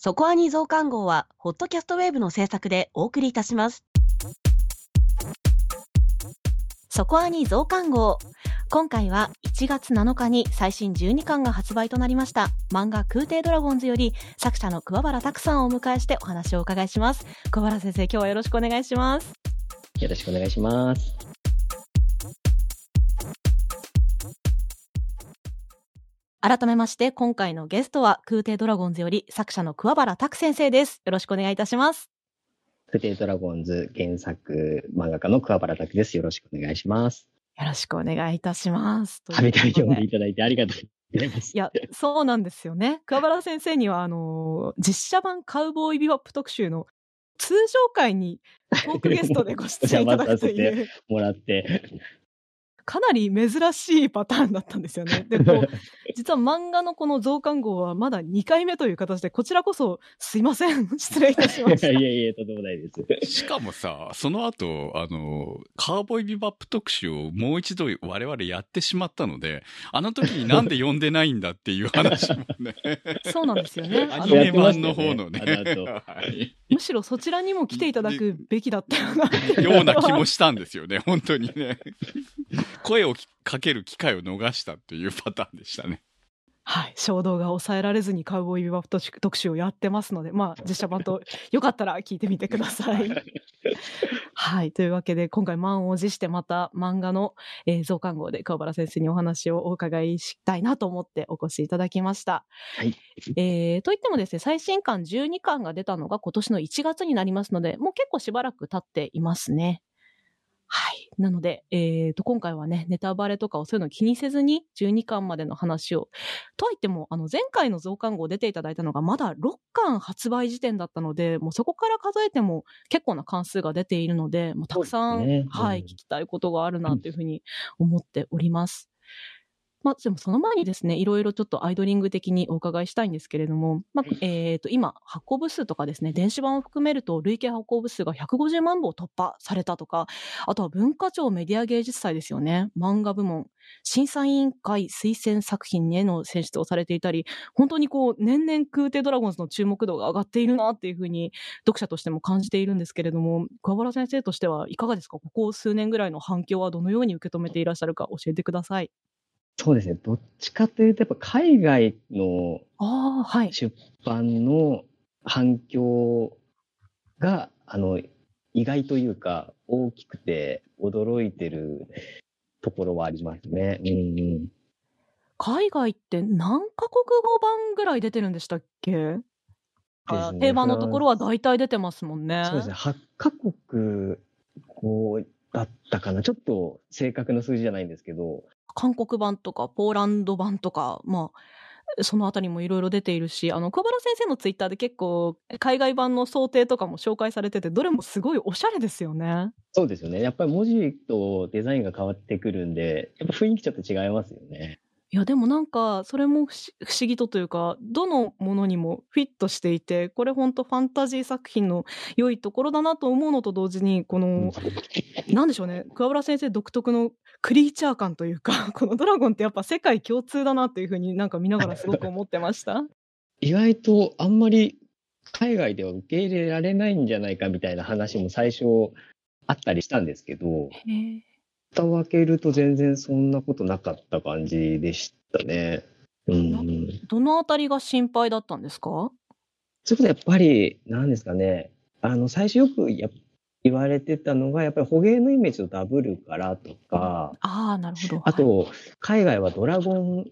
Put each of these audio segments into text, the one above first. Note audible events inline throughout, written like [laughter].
そこアニ増刊号は、ホットキャストウェーブの制作でお送りいたします。そこアニ増刊号。今回は1月7日に最新12巻が発売となりました漫画空挺ドラゴンズより作者の桑原拓さんをお迎えしてお話をお伺いします。桑原先生、今日はよろしくお願いします。よろしくお願いします。改めまして、今回のゲストは空挺ドラゴンズより作者の桑原拓先生です。よろしくお願いいたします。クテイドラゴンズ原作漫画家の桑原拓です。よろしくお願いします。よろしくお願いいたします。たびたび読んでいただいてありがとうございます。いや、そうなんですよね。桑原先生には、あの、実写版カウボーイビバップ特集の通常回にトークゲストでご出演いただくとい [laughs] う、もらって。かなり珍しいパターンだったんですよね。で、こう、[laughs] 実は漫画のこの増刊号はまだ2回目という形で、こちらこそすいません。[laughs] 失礼いたしまいした。やいやいや、とんでもないです。しかもさ、その後、あの、カーボーイビバップ特集をもう一度我々やってしまったので、あの時になんで呼んでないんだっていう話もね、[laughs] そうなんですよね。あアニのメ版の方のね、むしろそちらにも来ていただくべきだったような気もしたんですよね、本当にね。声をかける機会を逃したっていうパターンでしたね。はい。衝動が抑えられずにカウボーイビバップ特集をやってますので、まあ、実写版とよかったら聞いてみてください。はい。というわけで、今回満を持してまた漫画の、えー増刊号で桑原先生にお話をお伺いしたいなと思ってお越しいただきました。はい。えー、といってもですね、最新刊12巻が出たのが今年の1月になりますので、もう結構しばらく経っていますね。はい。なので、えー、と、今回はね、ネタバレとかをそういうのを気にせずに、12巻までの話を。とは言っても、あの、前回の増刊号出ていただいたのが、まだ6巻発売時点だったので、もうそこから数えても結構な関数が出ているので、もうたくさん、ねはい、うん聞きたいことがあるなというふうに思っております。まあ、でもその前にですね、いろいろちょっとアイドリング的にお伺いしたいんですけれども、まあ、えっ、と、今、発行部数とかですね、電子版を含めると累計発行部数が150万部を突破されたとか、あとは文化庁メディア芸術祭ですよね、漫画部門、審査委員会推薦作品への選出をされていたり、本当にこう、年々空挺ドラゴンズの注目度が上がっているなっていうふうに、読者としても感じているんですけれども、桑原先生としてはいかがですか？ここ数年ぐらいの反響はどのように受け止めていらっしゃるか教えてください。そうですね。どっちかというと、やっぱ海外の。出版の反響が、あの、意外というか、大きくて驚いてるところはありますね。うんうん。海外って何カ国語版ぐらい出てるんでしたっけ？定番のところは大体出てますもんね。そうですね。8カ国、こう、だったかな。ちょっと正確な数字じゃないんですけど、韓国版とかポーランド版とか、まあ、そのあたりもいろいろ出ているし、あの、小原先生のツイッターで結構、海外版の想定とかも紹介されてて、どれもすごいおしゃれですよね。そうですよね。やっぱり文字とデザインが変わってくるんで、やっぱ雰囲気ちょっと違いますよね。いや、でもなんか、それも不思議とというか、どのものにもフィットしていて、これ本当ファンタジー作品の良いところだなと思うのと同時に、この、なんでしょうね、桑原先生独特のクリーチャー感というか、[laughs] このドラゴンってやっぱ世界共通だなっていうふうになんか見ながらすごく思ってました？意外とあんまり海外では受け入れられないんじゃないかみたいな話も最初あったりしたんですけど。蓋を開けると全然そんなことなかった感じでしたね。うん。どのあたりが心配だったんですか？それこそやっぱり、なんですかね、あの、最初よくや言われてたのが、やっぱり捕鯨のイメージとダブるからとか、ああ、なるほど。あと、海外はドラゴン、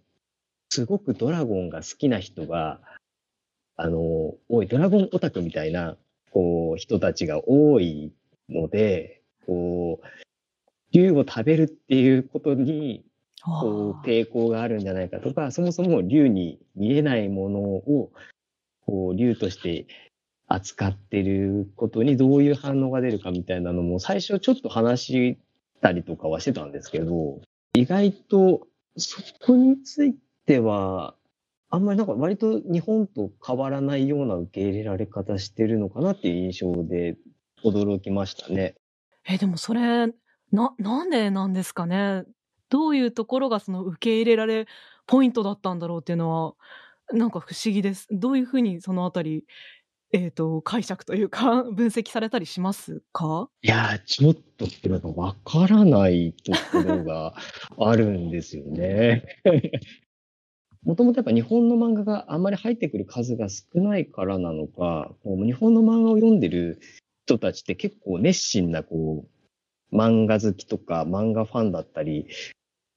すごくドラゴンが好きな人が、あの、多い、ドラゴンオタクみたいな、こう、人たちが多いので、こう、竜を食べるっていうことに、あこう、ー抵抗があるんじゃないかとか、そもそも竜に見えないものを、こう、竜として扱ってることにどういう反応が出るかみたいなのも、最初ちょっと話したりとかはしてたんですけど、意外とそこについては、あんまりなんか割と日本と変わらないような受け入れられ方してるのかなっていう印象で驚きましたね。え、でもそれ、な、なんでなんですかね。どういうところがその受け入れられポイントだったんだろうっていうのは、なんか不思議です。どういうふうにそのあたり、えっ、と、解釈というか、分析されたりしますか？いや、ちょっとっていうのがわからないところがあるんですよね。[laughs] もともとやっぱ日本の漫画があんまり入ってくる数が少ないからなのか、こう日本の漫画を読んでる人たちって結構熱心なこう漫画好きとか漫画ファンだったり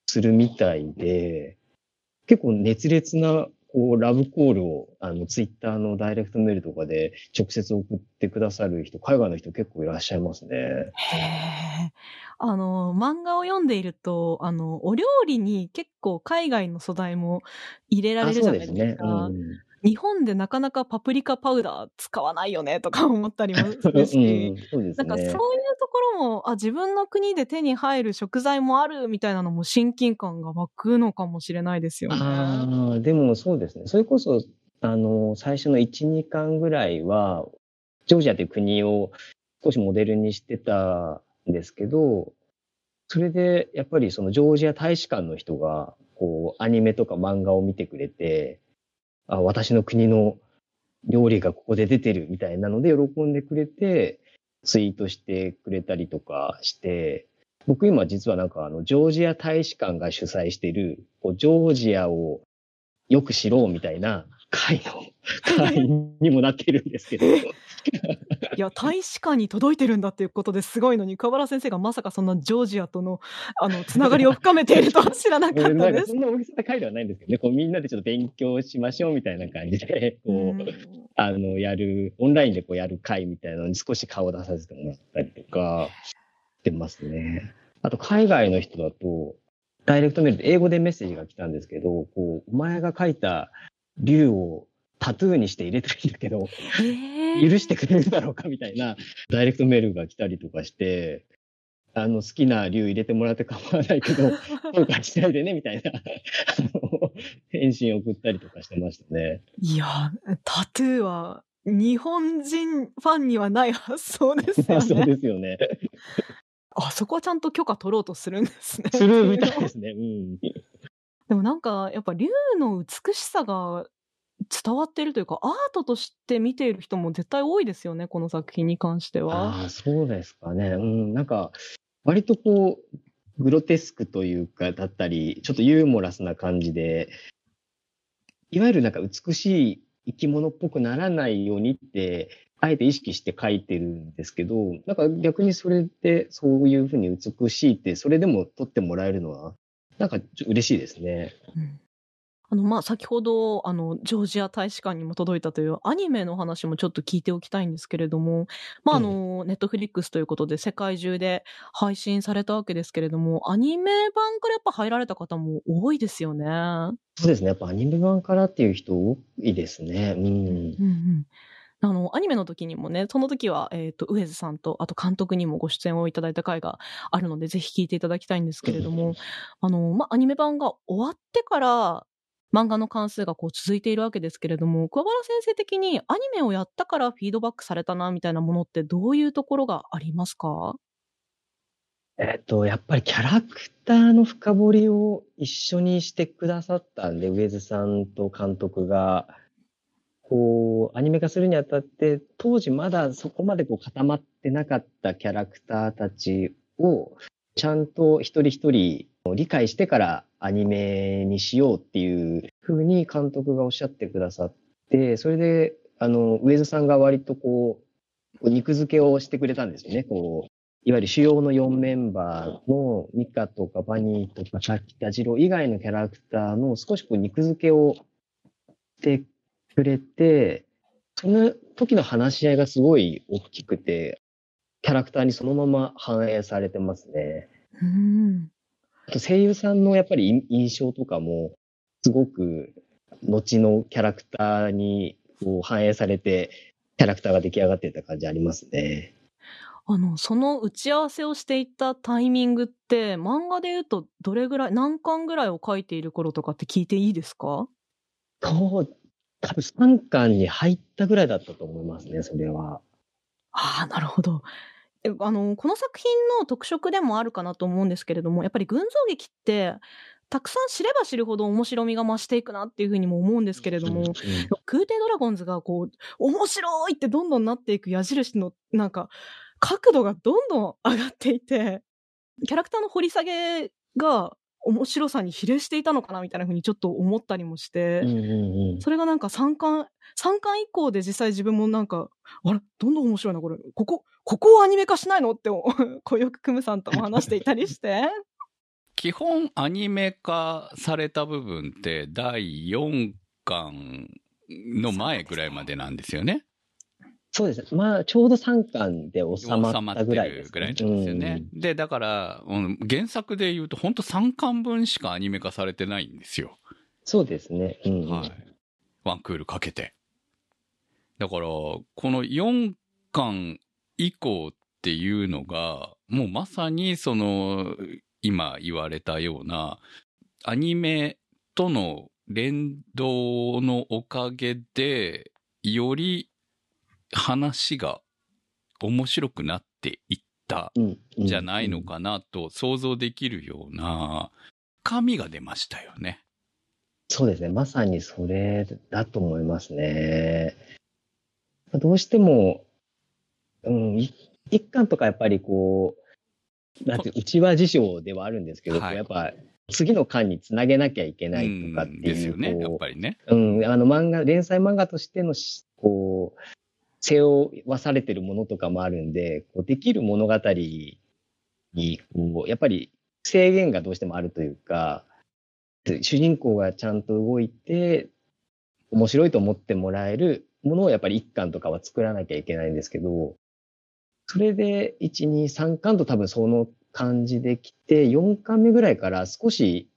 するみたいで、結構熱烈なこうラブコールをあのツイッターのダイレクトメールとかで直接送ってくださる人、海外の人結構いらっしゃいますね。へえ。あの、漫画を読んでいると、あの、お料理に結構海外の素材も入れられるじゃないですか。あそうですね。うん日本でなかなかパプリカパウダー使わないよねとか思ったりもするうんし、そうですね。なんかそういうところも、あ、自分の国で手に入る食材もあるみたいなのも親近感が湧くのかもしれないですよね。ああ、でもそうですね。それこそ、あの、最初の1、2巻ぐらいは、ジョージアという国を少しモデルにしてたんですけど、それで、やっぱりそのジョージア大使館の人が、こう、アニメとか漫画を見てくれて、あ、私の国の料理がここで出てるみたいなので喜んでくれて、ツイートしてくれたりとかして、僕今実はなんかあの、ジョージア大使館が主催してる、こう、ジョージアをよく知ろうみたいな会の、会にもなってるんですけど。いや、大使館に届いてるんだっていうことですごいのに、桑原先生がまさかそんなジョージアとの、あの、つながりを深めているとは知らなかったです [laughs] そ。んな大げさな会ではないんですけどね、こうみんなでちょっと勉強しましょうみたいな感じで、[laughs] こう、うんあの、やる、オンラインでこうやる会みたいなのに少し顔出させてもらったりとかしてますね。あと、海外の人だと、ダイレクトメールで英語でメッセージが来たんですけど、こう、お前が書いた竜をタトゥーにして入れたいんだけど、えー許してくれるだろうかみたいなダイレクトメールが来たりとかして、あの、好きな竜入れてもらって構わないけど、[laughs] 後悔しないでね、みたいな、返信送ったりとかしてましたね。いや、タトゥーは日本人ファンにはない発想ですよそうね。ですよね。あそこはちゃんと許可取ろうとするんですね。するみたいですね。うん。でもなんか、やっぱ竜の美しさが伝わってるというか、アートとして見ている人も絶対多いですよね、この作品に関しては。あ、そうですかね。うん。なんか、割とこう、グロテスクというか、だったり、ちょっとユーモラスな感じで、いわゆるなんか美しい生き物っぽくならないようにって、あえて意識して書いてるんですけど、なんか逆にそれでそういうふうに美しいって、それでも撮ってもらえるのは、なんか嬉しいですね。うんあの、まあ、先ほど、あの、ジョージア大使館にも届いたというアニメの話もちょっと聞いておきたいんですけれども、まあ、あの、ネットフリックスということで世界中で配信されたわけですけれども、アニメ版からやっぱ入られた方も多いですよね。そうですね。やっぱアニメ版からっていう人多いですね。うん。うんうん。あの、アニメの時にもね、その時は、えっ、と、上津さんと、あと監督にもご出演をいただいた回があるので、ぜひ聞いていただきたいんですけれども、あの、まあ、アニメ版が終わってから、漫画の関数がこう続いているわけですけれども、桑原先生的にアニメをやったからフィードバックされたな、みたいなものってどういうところがありますか？えっと、やっぱりキャラクターの深掘りを一緒にしてくださったんで、上津さんと監督が、こう、アニメ化するにあたって、当時まだそこまでこう固まってなかったキャラクターたちを、ちゃんと一人一人理解してからアニメにしようっていうふうに監督がおっしゃってくださって、それで、あの、上津さんが割とこう、肉付けをしてくれたんですよね。こう、いわゆる主要の4メンバーのミカとかバニーとか滝田次郎以外のキャラクターの少しこう肉付けをしてくれて、その時の話し合いがすごい大きくて、キャラクターにそのまま反映されてますね。うん。あと声優さんのやっぱり印象とかも、すごく後のキャラクターにこう反映されて、キャラクターが出来上がってた感じありますね。あの、その打ち合わせをしていたタイミングって、漫画で言うとどれぐらい、何巻ぐらいを書いている頃とかって聞いていいですか？そう、多分3巻に入ったぐらいだったと思いますね、それは。ああ、なるほど。えあの、この作品の特色でもあるかなと思うんですけれども、やっぱり群像劇って、たくさん知れば知るほど面白みが増していくなっていうふうにも思うんですけれども、うん空挺ドラゴンズがこう、面白いってどんどんなっていく矢印の、なんか、角度がどんどん上がっていて、キャラクターの掘り下げが面白さに比例していたのかなみたいなふうにちょっと思ったりもして、うんうんうんそれがなんか3巻、3巻以降で実際自分もなんか、あれ？どんどん面白いな、これ。ここ、ここをアニメ化しないの？って、こうよくクムさんとも話していたりして。基本アニメ化された部分って第4巻の前ぐらいまでなんですよね。そうですね。まあ、ちょうど3巻で収まったぐらいです、ぐらいなんですよね。で、だから、うん原作で言うと本当3巻分しかアニメ化されてないんですよ。そうですね。うんうんはい。ワンクールかけて。だから、この4巻以降っていうのが、もうまさにその、今言われたような、アニメとの連動のおかげで、より話が面白くなっていったじゃないのかなと想像できるような深みが出ましたよね。そうですね。まさにそれだと思いますね。どうしても、うん、い一巻とかやっぱりこう、なんていう内輪事情ではあるんですけど、はいやっぱ次の巻につなげなきゃいけないとかってうんですいう、よね、やっこぱりね。う、うん、あの漫画、連載漫画としてのし、こう、背負わされてるものとかもあるんで、こうできる物語に、こう、やっぱり制限がどうしてもあるというか、主人公がちゃんと動いて、面白いと思ってもらえるものをやっぱり一巻とかは作らなきゃいけないんですけど、それで1、2、3巻と多分その感じできて、4巻目ぐらいから少し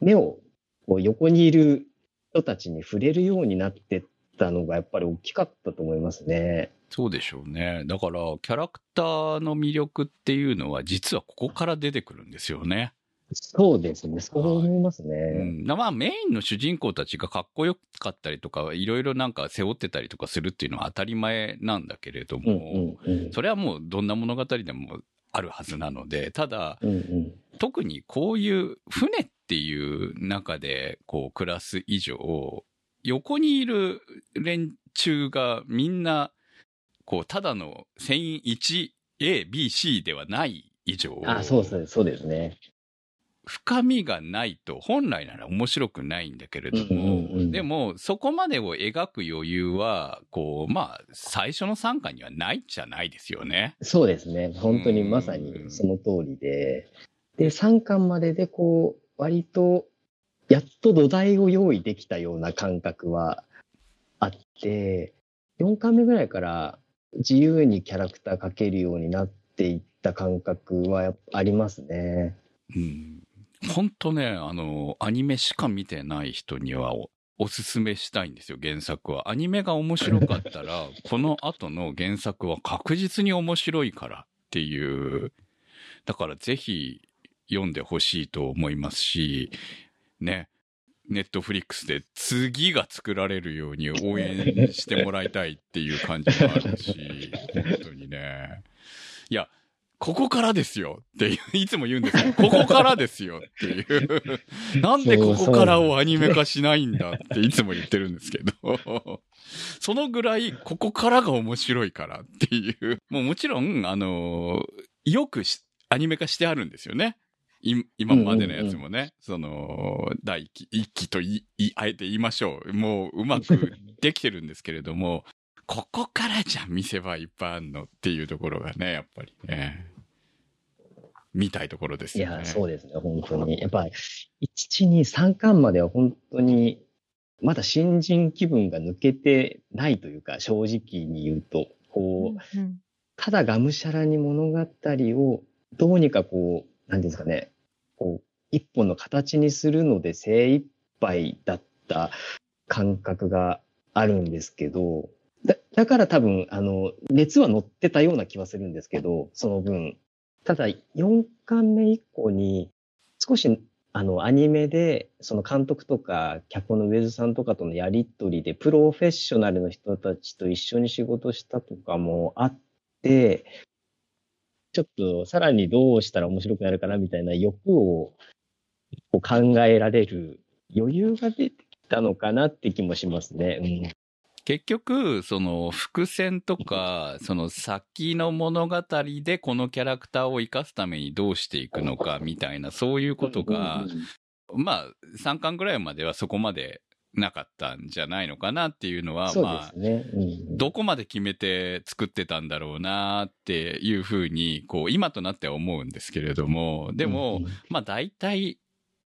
目をこう横にいる人たちに触れるようになってったのがやっぱり大きかったと思いますね。そうでしょうね。だから、キャラクターの魅力っていうのは、実はここから出てくるんですよね。そうですね。そう思いますね。うん、まあ、メインの主人公たちがかっこよかったりとか、いろいろなんか背負ってたりとかするっていうのは当たり前なんだけれどうんも、うんうん。それはもうどんな物語でもあるはずなので、ただ、うんうん。特にこういう船っていう中でこう暮らす以上、横にいる連中がみんな、こう、ただの船員 1A、B、C ではない以上、あ、そうそうそうですね。深みがないと本来なら面白くないんだけれども、うんうんうんでもそこまでを描く余裕は、こう、まあ、最初の参加にはないじゃないですよね。そうですね。本当にまさにその通りで。で、3巻まででこう、割と、やっと土台を用意できたような感覚はあって、4巻目ぐらいから自由にキャラクター描けるようになっていった感覚はありますね。うん。本当ね、あの、アニメしか見てない人にはおおすすめしたいんですよ、原作は。アニメが面白かったら、[laughs] この後の原作は確実に面白いからっていう。だからぜひ読んでほしいと思いますし、ね。ネットフリックスで次が作られるように応援してもらいたいっていう感じもあるし、本当にね。いや、ここからですよってい、つも言うんですよ。ここからですよっていう。なんでここからをアニメ化しないんだっていつも言ってるんですけど。そのぐらい、ここからが面白いからっていう。もうもちろん、あの、よくアニメ化してあるんですよね。い今までのやつもね、その、第一期、一期といい、あえて言いましょう。もううまくできてるんですけれども、[laughs] ここからじゃん見せ場いっぱいあんのっていうところがね、やっぱりね、見たいところですよね。いや、そうですね、本当に。やっぱり、1、2、3巻までは本当に、まだ新人気分が抜けてないというか、正直に言うと、こう、うんただがむしゃらに物語をどうにかこう、なんていうんですかね、こう、一本の形にするので精一杯だった感覚があるんですけど、だだから多分、あの、熱は乗ってたような気はするんですけど、その分。ただ、4巻目以降に、少し、あの、アニメで、その監督とか、脚本のウェズさんとかとのやりとりで、プロフェッショナルの人たちと一緒に仕事したとかもあって、ちょっとさらにどうしたら面白くなるかなみたいな欲を考えられる余裕が出てきたのかなって気もしますね。結局、その伏線とか、[laughs] その先の物語でこのキャラクターを生かすためにどうしていくのかみたいな、そういうことが、まあ、3巻ぐらいまではそこまでなかったんじゃないのかなっていうのは、まあ、どこまで決めて作ってたんだろうなっていうふうに、こう、今となっては思うんですけれども、でも、まあ大体、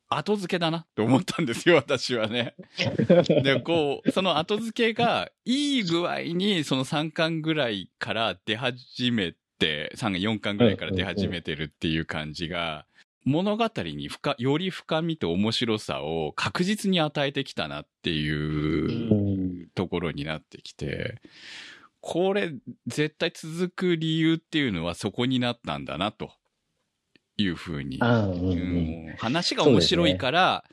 後付けだなと思ったんですよ、私はね。[laughs] で、こう、その後付けが、いい具合に、その3巻ぐらいから出始めて、3巻、4巻ぐらいから出始めてるっていう感じが、物語に深、より深みと面白さを確実に与えてきたなっていうところになってきて、これ絶対続く理由っていうのはそこになったんだなというふうに、うん話が面白いから、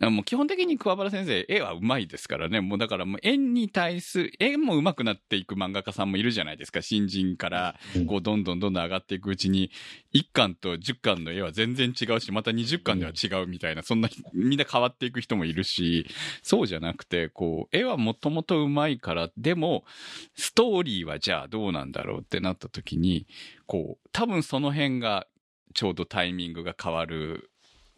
もう基本的に桑原先生、絵は上手いですからね。もうだからもう絵に対する、絵も上手くなっていく漫画家さんもいるじゃないですか。新人から、こう、どんどんどんどん上がっていくうちに、1巻と10巻の絵は全然違うし、また20巻では違うみたいな、そんな、みんな変わっていく人もいるし、そうじゃなくて、こう、絵はもともと上手いから、でも、ストーリーはじゃあどうなんだろうってなった時に、こう、多分その辺が、ちょうどタイミングが変わる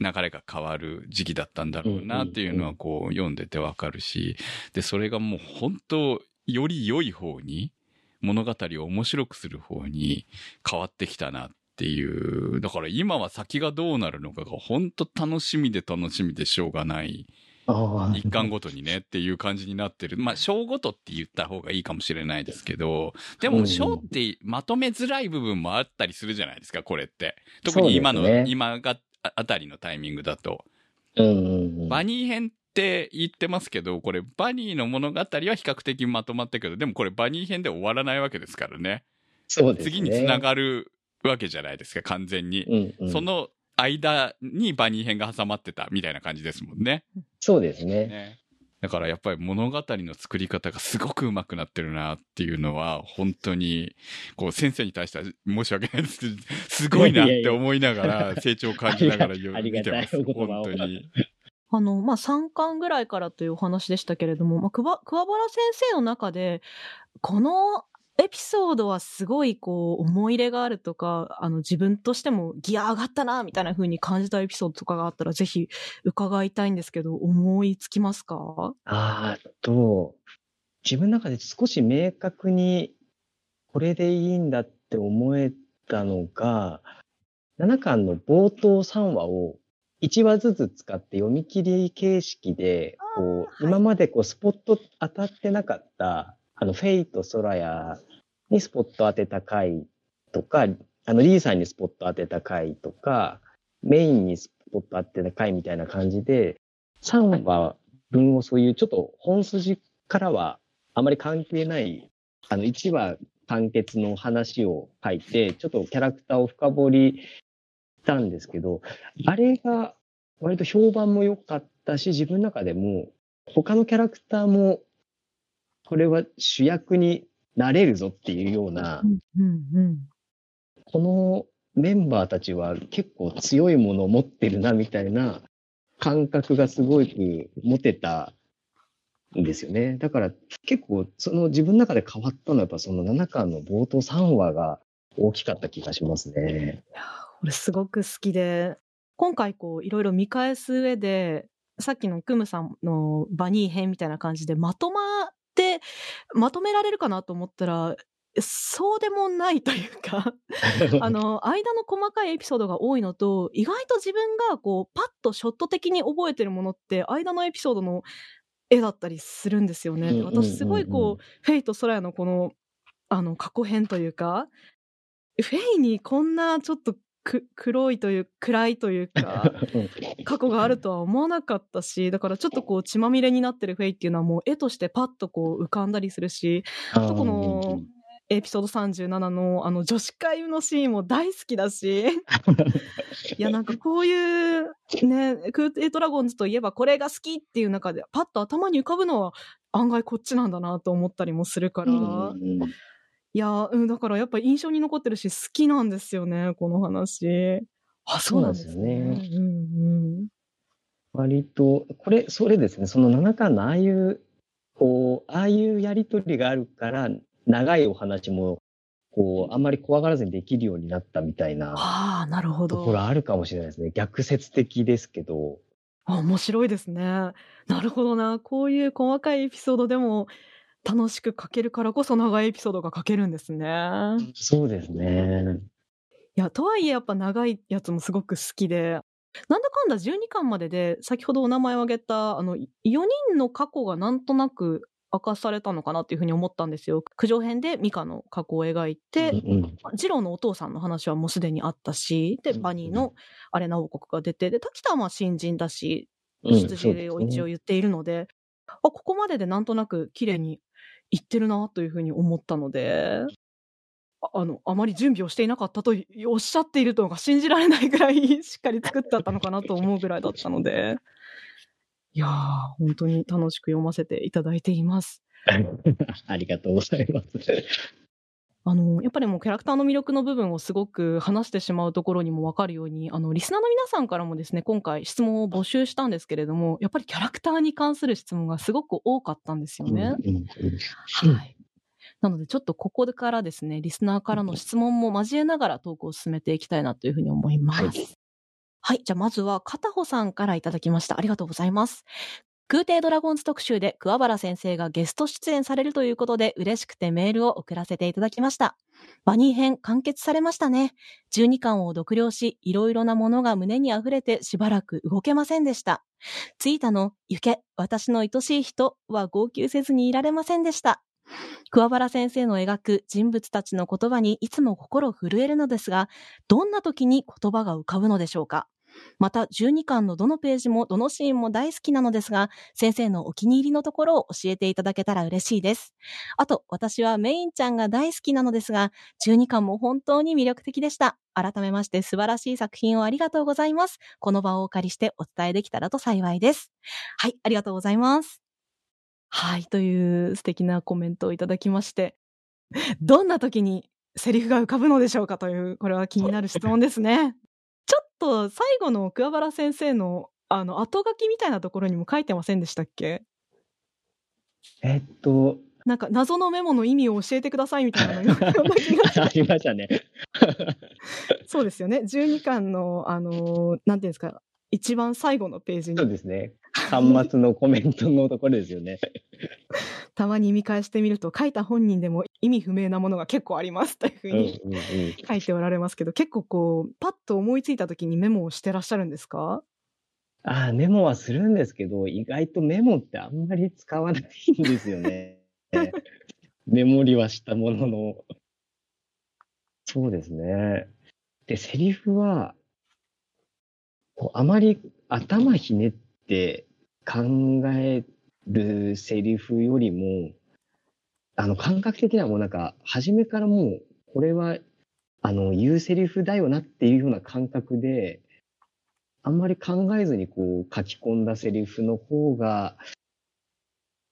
流れが変わる時期だったんだろうなっていうのはこう読んでてわかるし、で、それがもう本当より良い方に、物語を面白くする方に変わってきたなっていう。だから今は先がどうなるのかが本当楽しみで楽しみでしょうがない。一巻ごとにねっていう感じになってる。まあ、章ごとって言った方がいいかもしれないですけど、でも章ってまとめづらい部分もあったりするじゃないですか、これって。特に今の、ね、今があたりのタイミングだと。バニー編って言ってますけど、これバニーの物語は比較的まとまったけど、でもこれバニー編で終わらないわけですからね。そうですね。次につながるわけじゃないですか、完全に。うんうん、その間にバニー編が挟まってたみたいな感じですもんね。そうですね。ねだからやっぱり物語の作り方がすごく上手くなってるなっていうのは、本当に、こう先生に対しては申し訳ないですけど、すごいなって思いながら、成長を感じながら見てます。本当に。あの、まあ、3巻ぐらいからというお話でしたけれども、まあ、桑原先生の中で、このエピソードはすごいこう思い入れがあるとか、あの自分としてもギア上がったな、みたいな風に感じたエピソードとかがあったらぜひ伺いたいんですけど、思いつきますか？あと、自分の中で少し明確にこれでいいんだって思えたのが、7巻の冒頭3話を1話ずつ使って読み切り形式で、こう、今までこうスポット当たってなかった、あの、フェイト、ソラヤにスポット当てた回とか、あの、リーさんにスポット当てた回とか、メインにスポット当てた回みたいな感じで、3話分をそういうちょっと本筋からはあまり関係ない、あの、1話完結の話を書いて、ちょっとキャラクターを深掘りしたんですけど、あれが割と評判も良かったし、自分の中でも他のキャラクターもこれは主役になれるぞっていうような、このメンバーたちは結構強いものを持ってるなみたいな感覚がすごい持てたんですよね。だから結構その自分の中で変わったのはやっぱその7巻の冒頭3話が大きかった気がしますね。いやこれすごく好きで、今回こういろいろ見返す上で、さっきのクムさんのバニー編みたいな感じでまとまってまとめられるかなと思ったら、そうでもないというかあの、間の細かいエピソードが多いのと、意外と自分がこう、パッとショット的に覚えてるものって、間のエピソードの絵だったりするんですよね。私すごいこう、フェイとソラヤのこの、あの、過去編というか、フェイにこんなちょっとく黒いという暗いというか [laughs] 過去があるとは思わなかったしだからちょっとこう血まみれになってるフェイっていうのはもう絵としてパッとこう浮かんだりするしあとこのエピソード37のあの女子会のシーンも大好きだし [laughs] いやなんかこういうねクーテイドラゴンズといえばこれが好きっていう中でパッと頭に浮かぶのは案外こっちなんだなと思ったりもするから。いや、うん、だからやっぱ印象に残ってるし、好きなんですよね、この話。あ、そうなんですね。うんうん。割と、これ、それですね、その7巻のああいう、こう、ああいうやりとりがあるから、長いお話も、こう、あんまり怖がらずにできるようになったみたいなああ、なるほところど。あるかもしれないですね。逆説的ですけど。あ、面白いですね。なるほどな。こういう細かいエピソードでも楽しく書けるからこそ長いエピソードが書けるんですね。そうですね。いや、とはいえやっぱ長いやつもすごく好きで、なんだかんだ12巻までで、先ほどお名前を挙げた、あの、4人の過去がなんとなく明かされたのかなっていうふうに思ったんですよ。九条編でミカの過去を描いて、うんうんジローのお父さんの話はもうすでにあったし、で、うんバニーのアレナ王国が出て、で、滝田はまあ新人だし、うん出自を一応言っているので、あ、ここまででなんとなく綺麗に言ってるなというふうに思ったので、ああの、あまり準備をしていなかったとおっしゃっているのが信じられないぐらいしっかり作ってあったのかなと思うぐらいだったので、いやー、本当に楽しく読ませていただいています。[laughs] ありがとうございます。あの、やっぱりもうキャラクターの魅力の部分をすごく話してしまうところにもわかるように、あの、リスナーの皆さんからもですね、今回質問を募集したんですけれども、やっぱりキャラクターに関する質問がすごく多かったんですよね。はい。なので、ちょっとここからですね、リスナーからの質問も交えながらトークを進めていきたいなというふうに思います。ははいい。じゃあ、まずは、片穂さんからいただきました。ありがとうございます。空挺ドラゴンズ特集で桑原先生がゲスト出演されるということで嬉しくてメールを送らせていただきました。バニー編完結されましたね。12巻を読了し、いろいろなものが胸に溢れてしばらく動けませんでした。ツイータの行け、私の愛しい人は号泣せずにいられませんでした。桑原先生の描く人物たちの言葉にいつも心震えるのですが、どんな時に言葉が浮かぶのでしょうか？また12巻のどのページもどのシーンも大好きなのですが、先生のお気に入りのところを教えていただけたら嬉しいです。あと、私はメインちゃんが大好きなのですが、12巻も本当に魅力的でした。改めまして素晴らしい作品をありがとうございます。この場をお借りしてお伝えできたらと幸いです。はい、ありがとうございます。はい、という素敵なコメントをいただきまして、どんな時にセリフが浮かぶのでしょうかという、これは気になる質問ですね。と最後の桑原先生のあの後書きみたいなところにも書いてませんでしたっけ？えっと、なんか謎のメモの意味を教えてくださいみたいな [laughs] のがありましたね。[laughs] [laughs] そうですよね。12巻の、あのーなんていうんですか、一番最後のページに、そうですね。端末のコメントのところですよね。[laughs] たまに見返してみると、書いた本人でも意味不明なものが結構ありますというふうにうん。書いておられますけど、結構こう、パッと思いついた時にメモをしてらっしゃるんですか？ああ、メモはするんですけど、意外とメモってあんまり使わないんですよね。[laughs] メモりはしたものの。そうですね。で、セリフは、こうあまり頭ひねって考えるセリフよりも、あの、感覚的にはもうなんか、初めからもう、これは、あの、言うセリフだよなっていうような感覚で、あんまり考えずにこう書き込んだセリフの方が、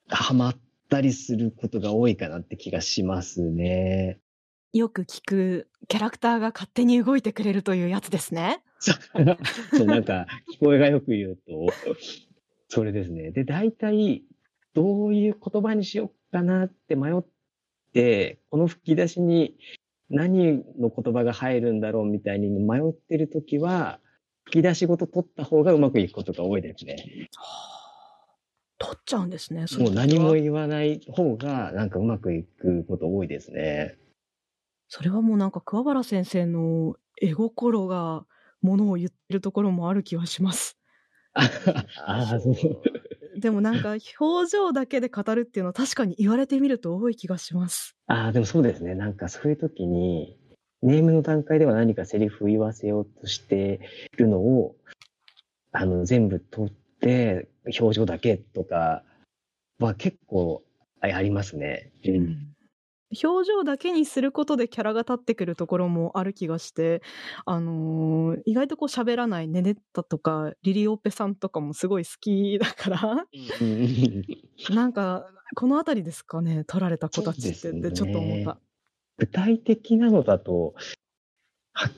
ハマったりすることが多いかなって気がしますね。よく聞くキャラクターが勝手に動いてくれるというやつですね。そう、なんか、聞こえがよく言うと、それですね。で、大体、どういう言葉にしようかなって迷って、この吹き出しに何の言葉が入るんだろうみたいに迷ってるときは、吹き出しごと取った方がうまくいくことが多いですね。取っちゃうんですね。そもう何もい言わない方が、なんかうまくいくこと多いですね。それはもうなんか桑原先生の絵心がものを言ってるところもある気はします。[laughs] ああ、そう。でもなんか表情だけで語るっていうのは確かに言われてみると多い気がします。ああ、でもそうですね。なんかそういう時に、ネームの段階では何かセリフを言わせようとしてるのを、あの、全部取って、表情だけとかは結構あありますね。うん表情だけにすることでキャラが立ってくるところもある気がして、あのー意外とこう喋らないネネッタとかリリオペさんとかもすごい好きだから、うん。なんかこのあたりですかね、取られた子たちってってちょっと思った。具体的なのだと、はっ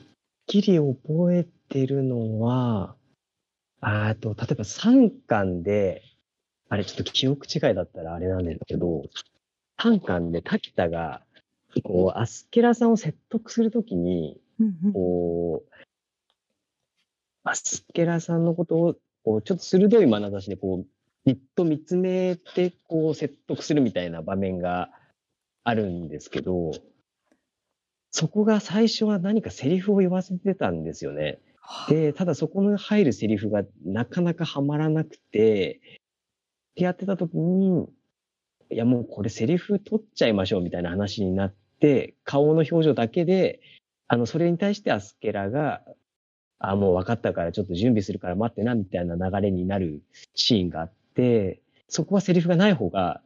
きり覚えてるのは、あと、例えば3巻で、あれちょっと記憶違いだったらあれなんだけど、3巻で滝田が、こう、アスケラさんを説得するときに、こう、アスケラさんのことを、こう、ちょっと鋭い眼差しで、こう、じっと見つめて、こう、説得するみたいな場面があるんですけど、そこが最初は何かセリフを言わせてたんですよね。で、ただそこの入るセリフがなかなかはまらなくて、ってやってた時に、いやもうこれセリフ取っちゃいましょうみたいな話になって、顔の表情だけで、あの、それに対してアスケラが、あ、もう分かったからちょっと準備するから待ってな、みたいな流れになるシーンがあって、そこはセリフがない方が、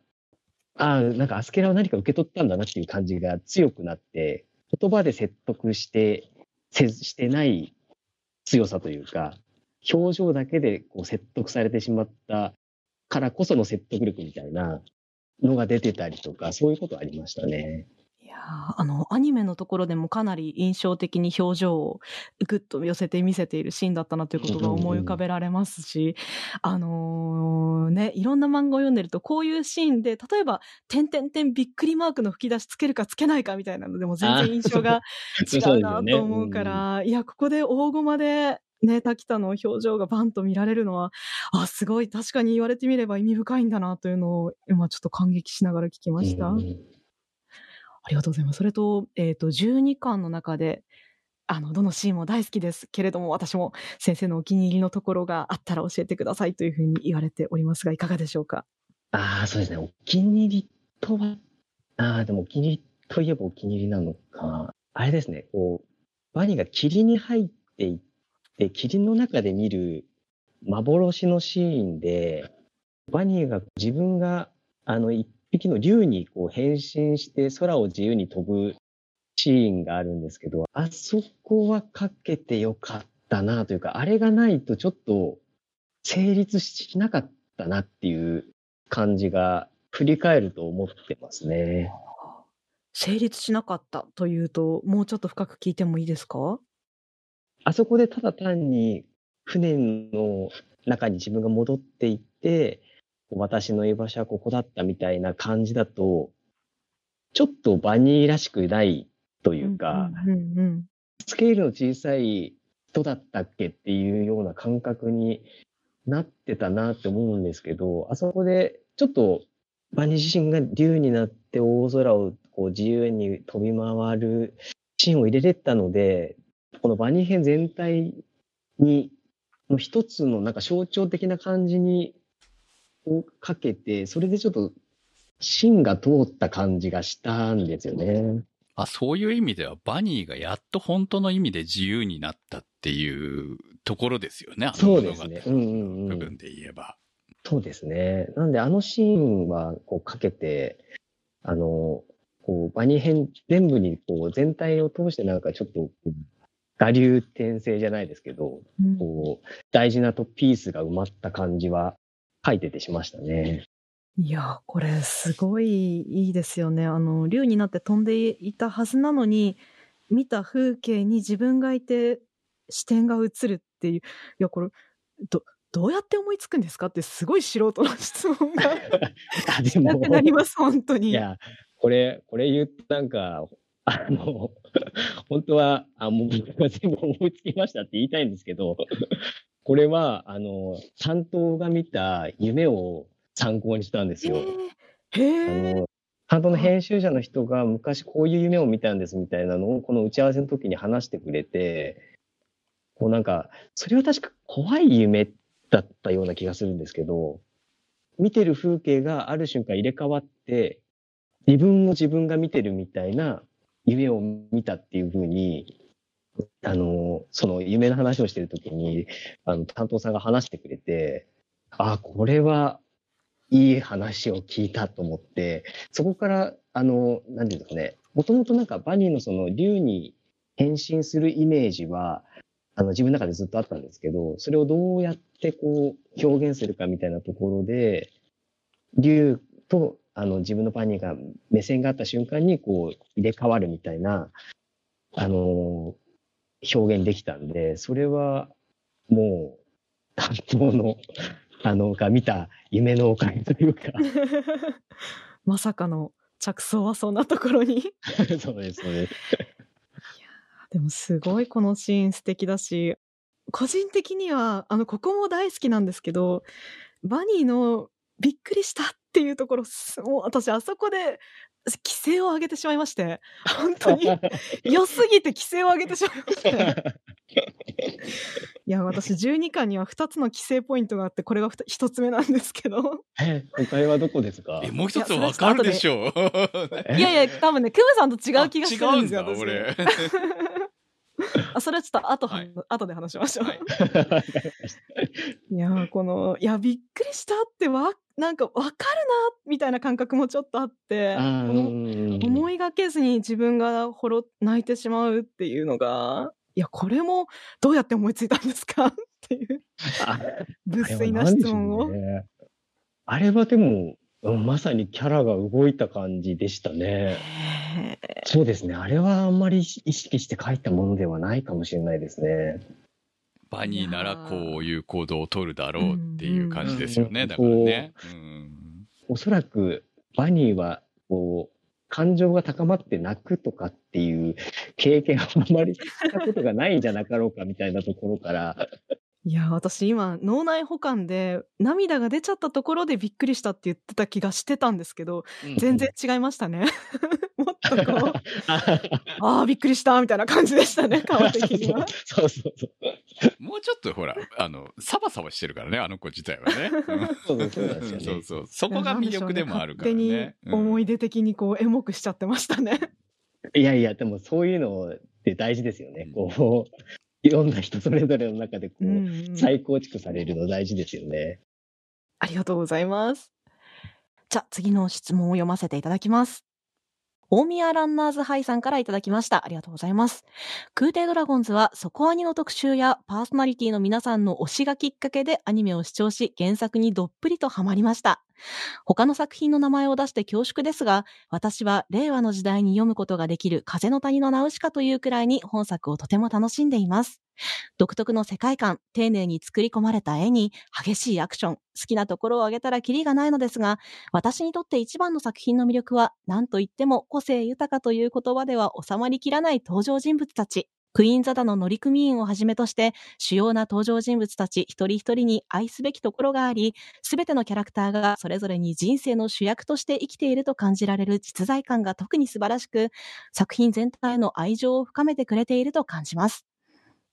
あなんかアスケラは何か受け取ったんだなっていう感じが強くなって、言葉で説得して、せしてない強さというか、表情だけでこう説得されてしまったからこその説得力みたいなのが出てたりとか、そういうことありましたね。いやーあの、アニメのところでもかなり印象的に表情をぐっと寄せて見せているシーンだったなということが思い浮かべられますし、あのーね、いろんな漫画を読んでると、こういうシーンで、例えば、点々点びっくりマークの吹き出しつけるかつけないかみたいなのでも全然印象が違うなと思うから、[laughs] いや、ここで大駒で、ね、滝田の表情がバンと見られるのは、あ、すごい、確かに言われてみれば意味深いんだなというのを、今ちょっと感激しながら聞きました。うんありがとうございます。それと、えっ、と、12巻の中で、あの、どのシーンも大好きですけれども、私も先生のお気に入りのところがあったら教えてくださいというふうに言われておりますが、いかがでしょうか？ああ、そうですね。お気に入りとは、ああ、でもお気に入りといえばお気に入りなのか。あれですね、こう、バニーが霧に入っていって、霧の中で見る幻のシーンで、バニーが自分が、あの、一匹の竜にこう変身して空を自由に飛ぶシーンがあるんですけど、あそこはかけてよかったなというか、あれがないとちょっと成立しなかったなっていう感じが振り返ると思ってますね。成立しなかったというと、もうちょっと深く聞いてもいいですか？あそこでただ単に船の中に自分が戻っていって、私の居場所はここだったみたいな感じだと、ちょっとバニーらしくないというか、うんうんうんスケールの小さい人だったっけっていうような感覚になってたなって思うんですけど、あそこでちょっとバニー自身が竜になって大空をこう自由に飛び回るシーンを入れれたので、このバニー編全体に、の一つのなんか象徴的な感じにをかけて、それでちょっと芯が通った感じがしたんですよね。あ、そういう意味では、バニーがやっと本当の意味で自由になったっていうところですよね。そうですね。うんうんうん。部分で言えば。そうですね。なんで、あのシーンは、こう、かけて、あの、こう、バニー編全部に、こう、全体を通してなんかちょっと、我流転生じゃないですけど、うんこう、大事なとピースが埋まった感じは、書いててしましたね。いや、これすごいいいですよね。あの、竜になって飛んでいたはずなのに、見た風景に自分がいて視点が映るっていう。いや、これ、ど、どうやって思いつくんですか？ってすごい素人の質問が [laughs] なくなります、本当に。いや、これ、これ言うとなんか、あの、[laughs] 本当は、あ、もう僕が全部思いつきましたって言いたいんですけど、これは、あの、担当が見た夢を参考にしたんですよ。へえ。あの、担当の編集者の人が昔こういう夢を見たんですみたいなのをこの打ち合わせの時に話してくれて、こうなんか、それは確か怖い夢だったような気がするんですけど、見てる風景がある瞬間入れ替わって、自分を自分が見てるみたいな夢を見たっていうふうに、あの、その夢の話をしてる時に、あの、担当さんが話してくれて、あ、これはいい話を聞いたと思って、そこから、あの、なんていうんですかね、もともとなんかバニーのその竜に変身するイメージは、あの自分の中でずっとあったんですけど、それをどうやってこう表現するかみたいなところで、竜とあの自分のバニーが目線があった瞬間にこう入れ替わるみたいな、あの、表現できたんで、それはもう担当の、あの、が見た夢のおかげというか、[laughs] まさかの着想はそんなところに。[laughs] そうです、そうです。でもすごいこのシーン素敵だし、個人的には、あの、ここも大好きなんですけど、バニーのびっくりしたっていうところ、すもう私あそこで規制を上げてしまいまして、本当に [laughs] 良すぎて規制を上げてしまいまして。[laughs] いや、私12巻には2つの規制ポイントがあって、これが1つ目なんですけど。え、他はどこですか？え、もう一つわかるでしょう。え [laughs] いやいや、多分ね、クムさんと違う気がするんですよ、あ違うんだ、私。俺。あ、それはちょっと後、はい後で話しましょう。はい [laughs] いやーこの、いや、びっくりしたってわ、なんかわかるな、みたいな感覚もちょっとあって、思いがけずに自分がほろ、泣いてしまうっていうのが、いや、これもどうやって思いついたんですか？っていう、あ無あれは粋な質問を。ねあれはでも、うんまさにキャラが動いた感じでしたね。そうですね。あれはあんまり意識して書いたものではないかもしれないですね。バニーならこういう行動を取るだろうっていう感じですよね。うんだからね。うんおそらく、バニーは、こう、感情が高まって泣くとかっていう経験をあまりしたことがないんじゃなかろうかみたいなところから、[laughs] いや、私今、脳内保管で涙が出ちゃったところでびっくりしたって言ってた気がしてたんですけど、全然違いましたね。とこう、ああ、びっくりしたみたいな感じでしたね、[laughs] 顔的には。そうそうそう。もうちょっとほら、あの、サバサバしてるからね、あの子自体はね。そうそうそうそう。そこが魅力でもあるからね。思い出的にこう、エモくしちゃってましたね。いやいや、でもそういうのって大事ですよね。うんこう、いろんな人それぞれの中でこう、うんうん再構築されるの大事ですよね。ありがとうございます。じゃあ次の質問を読ませていただきます。大宮ランナーズハイさんからいただきました。ありがとうございます。空挺ドラゴンズは、そこアニの特集やパーソナリティの皆さんの推しがきっかけでアニメを視聴し、原作にどっぷりとハマりました。他の作品の名前を出して恐縮ですが、私は令和の時代に読むことができる風の谷のナウシカというくらいに本作をとても楽しんでいます。独特の世界観、丁寧に作り込まれた絵に激しいアクション、好きなところを挙げたらキリがないのですが、私にとって一番の作品の魅力は、何と言っても個性豊かという言葉では収まりきらない登場人物たち。クイーンザダの乗組員をはじめとして、主要な登場人物たち一人一人に愛すべきところがあり、すべてのキャラクターがそれぞれに人生の主役として生きていると感じられる実在感が特に素晴らしく、作品全体の愛情を深めてくれていると感じます。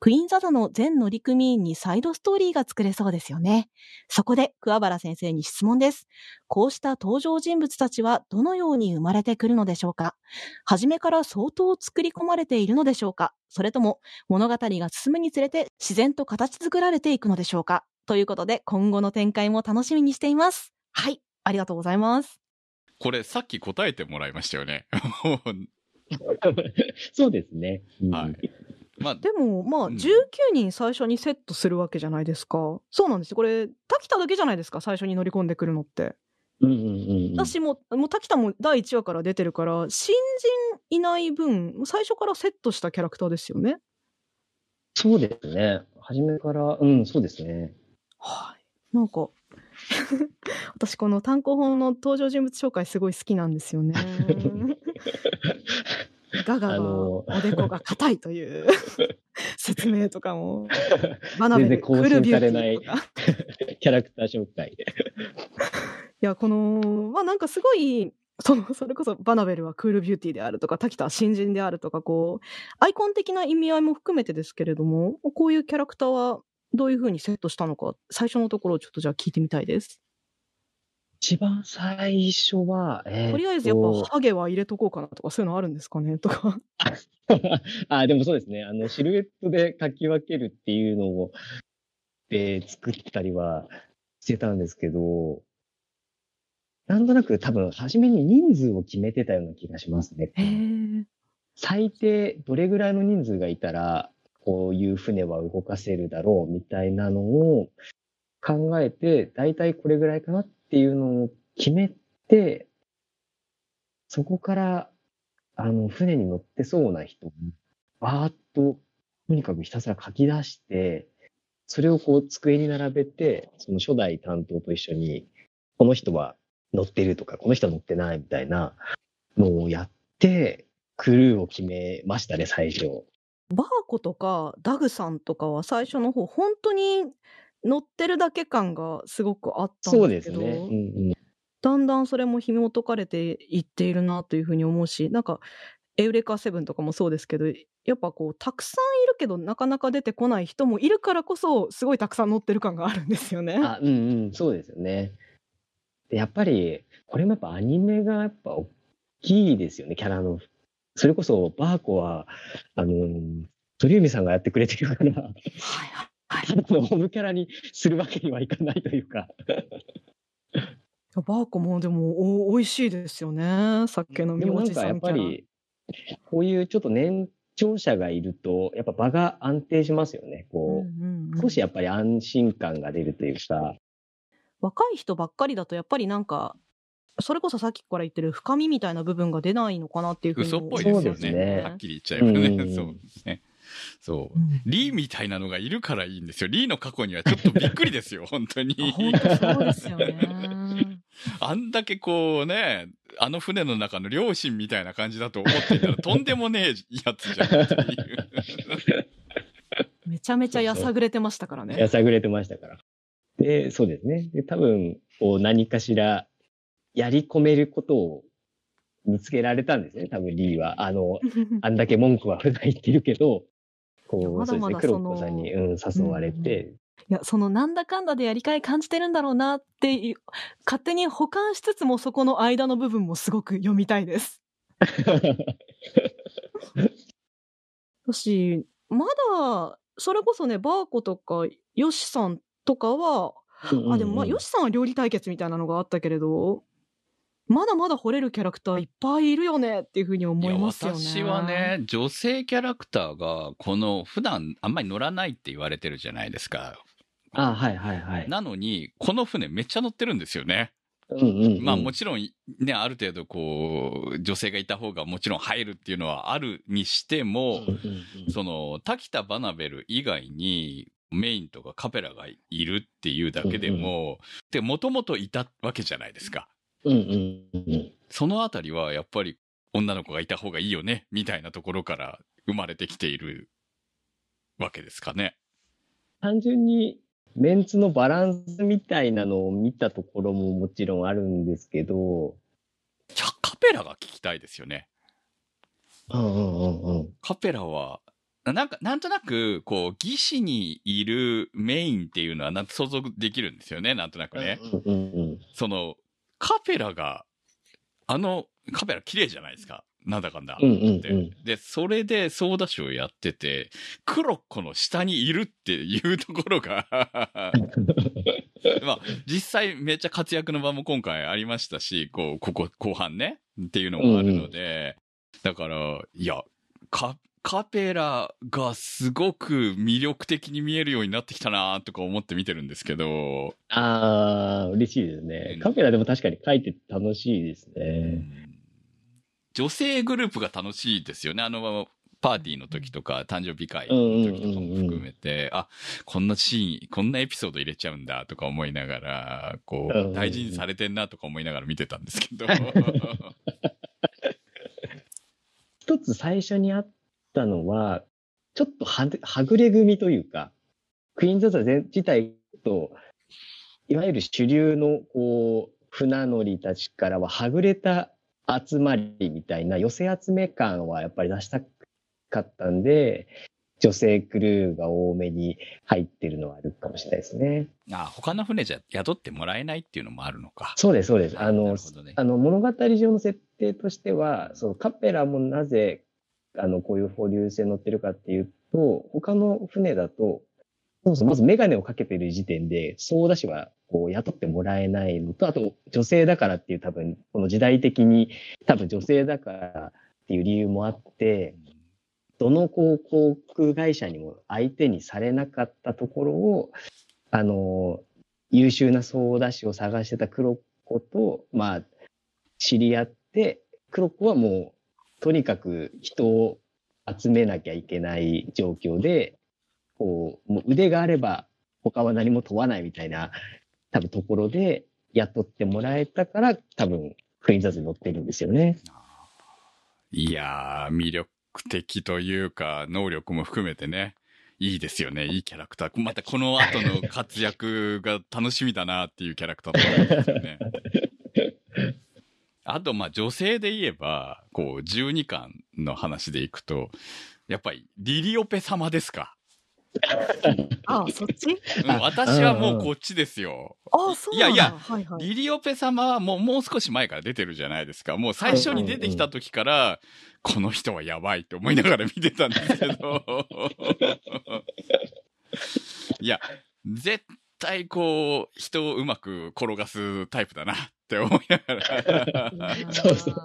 クイーンザダの全乗組員にサイドストーリーが作れそうですよね。そこで、桑原先生に質問です。こうした登場人物たちはどのように生まれてくるのでしょうか初めから相当作り込まれているのでしょうかそれとも物語が進むにつれて自然と形作られていくのでしょうかということで今後の展開も楽しみにしています。はい、ありがとうございます。これさっき答えてもらいましたよね。[laughs] [laughs] そうですね。うんはいまあ、でも、まあ、うん19人最初にセットするわけじゃないですか。そうなんですよ。これ、滝田だけじゃないですか、最初に乗り込んでくるのって。うんうんうんうん。私も、もう滝田も第1話から出てるから、新人いない分、最初からセットしたキャラクターですよね。そうですね。初めから、うん、そうですね。はい。なんか、[laughs] 私この単行本の登場人物紹介すごい好きなんですよね。[laughs] ガガのおでこが硬いという [laughs] 説明とかも、バナベル全然更新クールビューテされないィーとか。[laughs] キャラクター紹介。いや、この、まあなんかすごい、その、それこそバナベルはクールビューティーであるとか、滝田は新人であるとか、こう、アイコン的な意味合いも含めてですけれども、こういうキャラクターはどういうふうにセットしたのか、最初のところをちょっとじゃあ聞いてみたいです。一番最初は、えーっとりあえずやっぱ、ハゲは入れとこうかなとか、そういうのあるんですかね？とか。あ、でもそうですね。あの、シルエットで書き分けるっていうのを、で、作ったりはしてたんですけど、なんとなく多分、初めに人数を決めてたような気がしますね。最低どれぐらいの人数がいたら、こういう船は動かせるだろうみたいなのを考えて、だいたいこれぐらいかなっていうのを決めて、そこから、あの、船に乗ってそうな人を、バーっと、とにかくひたすら書き出して、それをこう机に並べて、その初代担当と一緒に、この人は乗ってるとか、この人は乗ってないみたいなのをやって、クルーを決めましたね、最初。バーコとかダグさんとかは最初の方、本当に乗ってるだけ感がすごくあったそうんでけど、ね。うんうん。だんだんそれも紐解かれていっているなというふうに思うし、なんか、エウレカセブンとかもそうですけど、やっぱこう、たくさんいるけど、なかなか出てこない人もいるからこそ、すごいたくさん乗ってる感があるんですよね。あ、うんうん、そうですよね。でやっぱり、これもやっぱアニメがやっぱ大きいですよね、キャラの。それこそ、バーコは、あの、鳥海さんがやってくれてるから、はいはい。[laughs] ホームキャラにするわけにはいかないというか。バーコもでもお美味しいですよね。酒飲みおじでもなんかやっさんキャラ。ぱり、こういうちょっと年長者がいると、やっぱ場が安定しますよね。うんこうんうう、ん少しやっぱり安心感が出るというか。若い人ばっかりだとやっぱりなんかそれこそさっきから言ってる深みみたいな部分が出ないのかなっていうふうに嘘っぽいですよそうですね。ねはっきり言っちゃえばね。うん [laughs] そうですね。そう。うんリーみたいなのがいるからいいんですよ。リーの過去にはちょっとびっくりですよ、[laughs] 本当に。あ本当そうですよね。あんだけこうね、あの船の中の両親みたいな感じだと思っていたら、とんでもねえやつじゃんっていう。[laughs] めちゃめちゃやさぐれてましたからね。やさぐれてましたから。で、そうですね。で、多分、こう何かしらやり込めることを見つけられたんですね。多分リーは。あの、[laughs] あんだけ文句は普段言ってるけど、こう、まだまだそうですね。クロッコさんに、うん、誘われて、いや、そのなんだかんだでやりがい感じてるんだろうなっていう、勝手に保管しつつもそこの間の部分もすごく読みたいです。[laughs] だし、まだ、それこそね、バーコとか、ヨシさんとかは、あ、でもまあ、ヨシさんは料理対決みたいなのがあったけれど、まだまだ惚れるキャラクターいっぱいいるよねっていうふうに思いますよね。いや私はね、女性キャラクターが、この普段あんまり乗らないって言われてるじゃないですか。あはいはいはい。なのに、この船めっちゃ乗ってるんですよね。うんうんうん、まあもちろん、ね、ある程度こう、女性がいた方がもちろん入るっていうのはあるにしても、うんうんうんその、滝田バナベル以外に、メインとかカペラがいるっていうだけでも、で、もともといたわけじゃないですか。うんうんうんそのあたりはやっぱり女の子がいた方がいいよね、みたいなところから生まれてきているわけですかね。単純にメンツのバランスみたいなのを見たところももちろんあるんですけど、カペラが聞きたいですよね。うんうんうんうん。カペラは、なんか、なんとなく、こう、義士にいるメインっていうのはなんと想像できるんですよね、なんとなくね。うんうんうん。その、カペラが、あの、カペラ綺麗じゃないですか。なんだかんだ。うんうんうんでで、それでソーダショーやってて、クロッコの下にいるっていうところが、[laughs] まあ、実際めっちゃ活躍の場も今回ありましたし、こう、ここ後半ね、っていうのもあるので、だから、いや、カ、カペラがすごく魅力的に見えるようになってきたなとか思って見てるんですけど、ああ、嬉しいですねうん。カメラでも確かに書いて楽しいですね。女性グループが楽しいですよね。あの、パーティーの時とか、誕生日会の時とかも含めて、あ、こんなシーン、こんなエピソード入れちゃうんだとか思いながら、こう大事にされてんなとか思いながら見てたんですけど。[laughs] 一つ最初にあったのは、ちょっとははぐれ組というか、クイーンズザ全自体と、いわゆる主流の、こう、船乗りたちからははぐれた集まりみたいな寄せ集め感はやっぱり出したかったんで、女性クルーが多めに入ってるのはあるかもしれないですね。あ、他の船じゃ宿ってもらえないっていうのもあるのか。そうです、そうです。あなのね。あの、物語上の設定としては、そのカペラもなぜ、あの、こういう保留船乗ってるかっていうと、他の船だと、そもそもまずメガネをかけてる時点で、ソーダ師はこう雇ってもらえないのと、あと女性だからっていう多分、この時代的に多分女性だからっていう理由もあって、どの航空会社にも相手にされなかったところを、あの、優秀なソーダ師を探してたクロッコと、まあ、知り合って、クロッコはもう、とにかく人を集めなきゃいけない状況で、こう、もう腕があれば他は何も問わないみたいな、多分ところで雇ってもらえたから、多分、クイーンズアーズに乗ってるんですよね。いやー、魅力的というか、能力も含めてね、いいですよね。いいキャラクター。またこの後の活躍が楽しみだなっていうキャラクターだったんですよね。[laughs] あと、まあ、女性で言えば、こう、12巻の話でいくと、やっぱり、リリオペ様ですか？あそっち？うん、私はもうこっちですよ。あそう。いやいやはいはい。リリオペ様はもう、もう少し前から出てるじゃないですか。もう最初に出てきた時から、この人はやばいって思いながら見てたんですけど。[laughs] いや、絶対こう、人をうまく転がすタイプだなって思いながら。[laughs] そうそう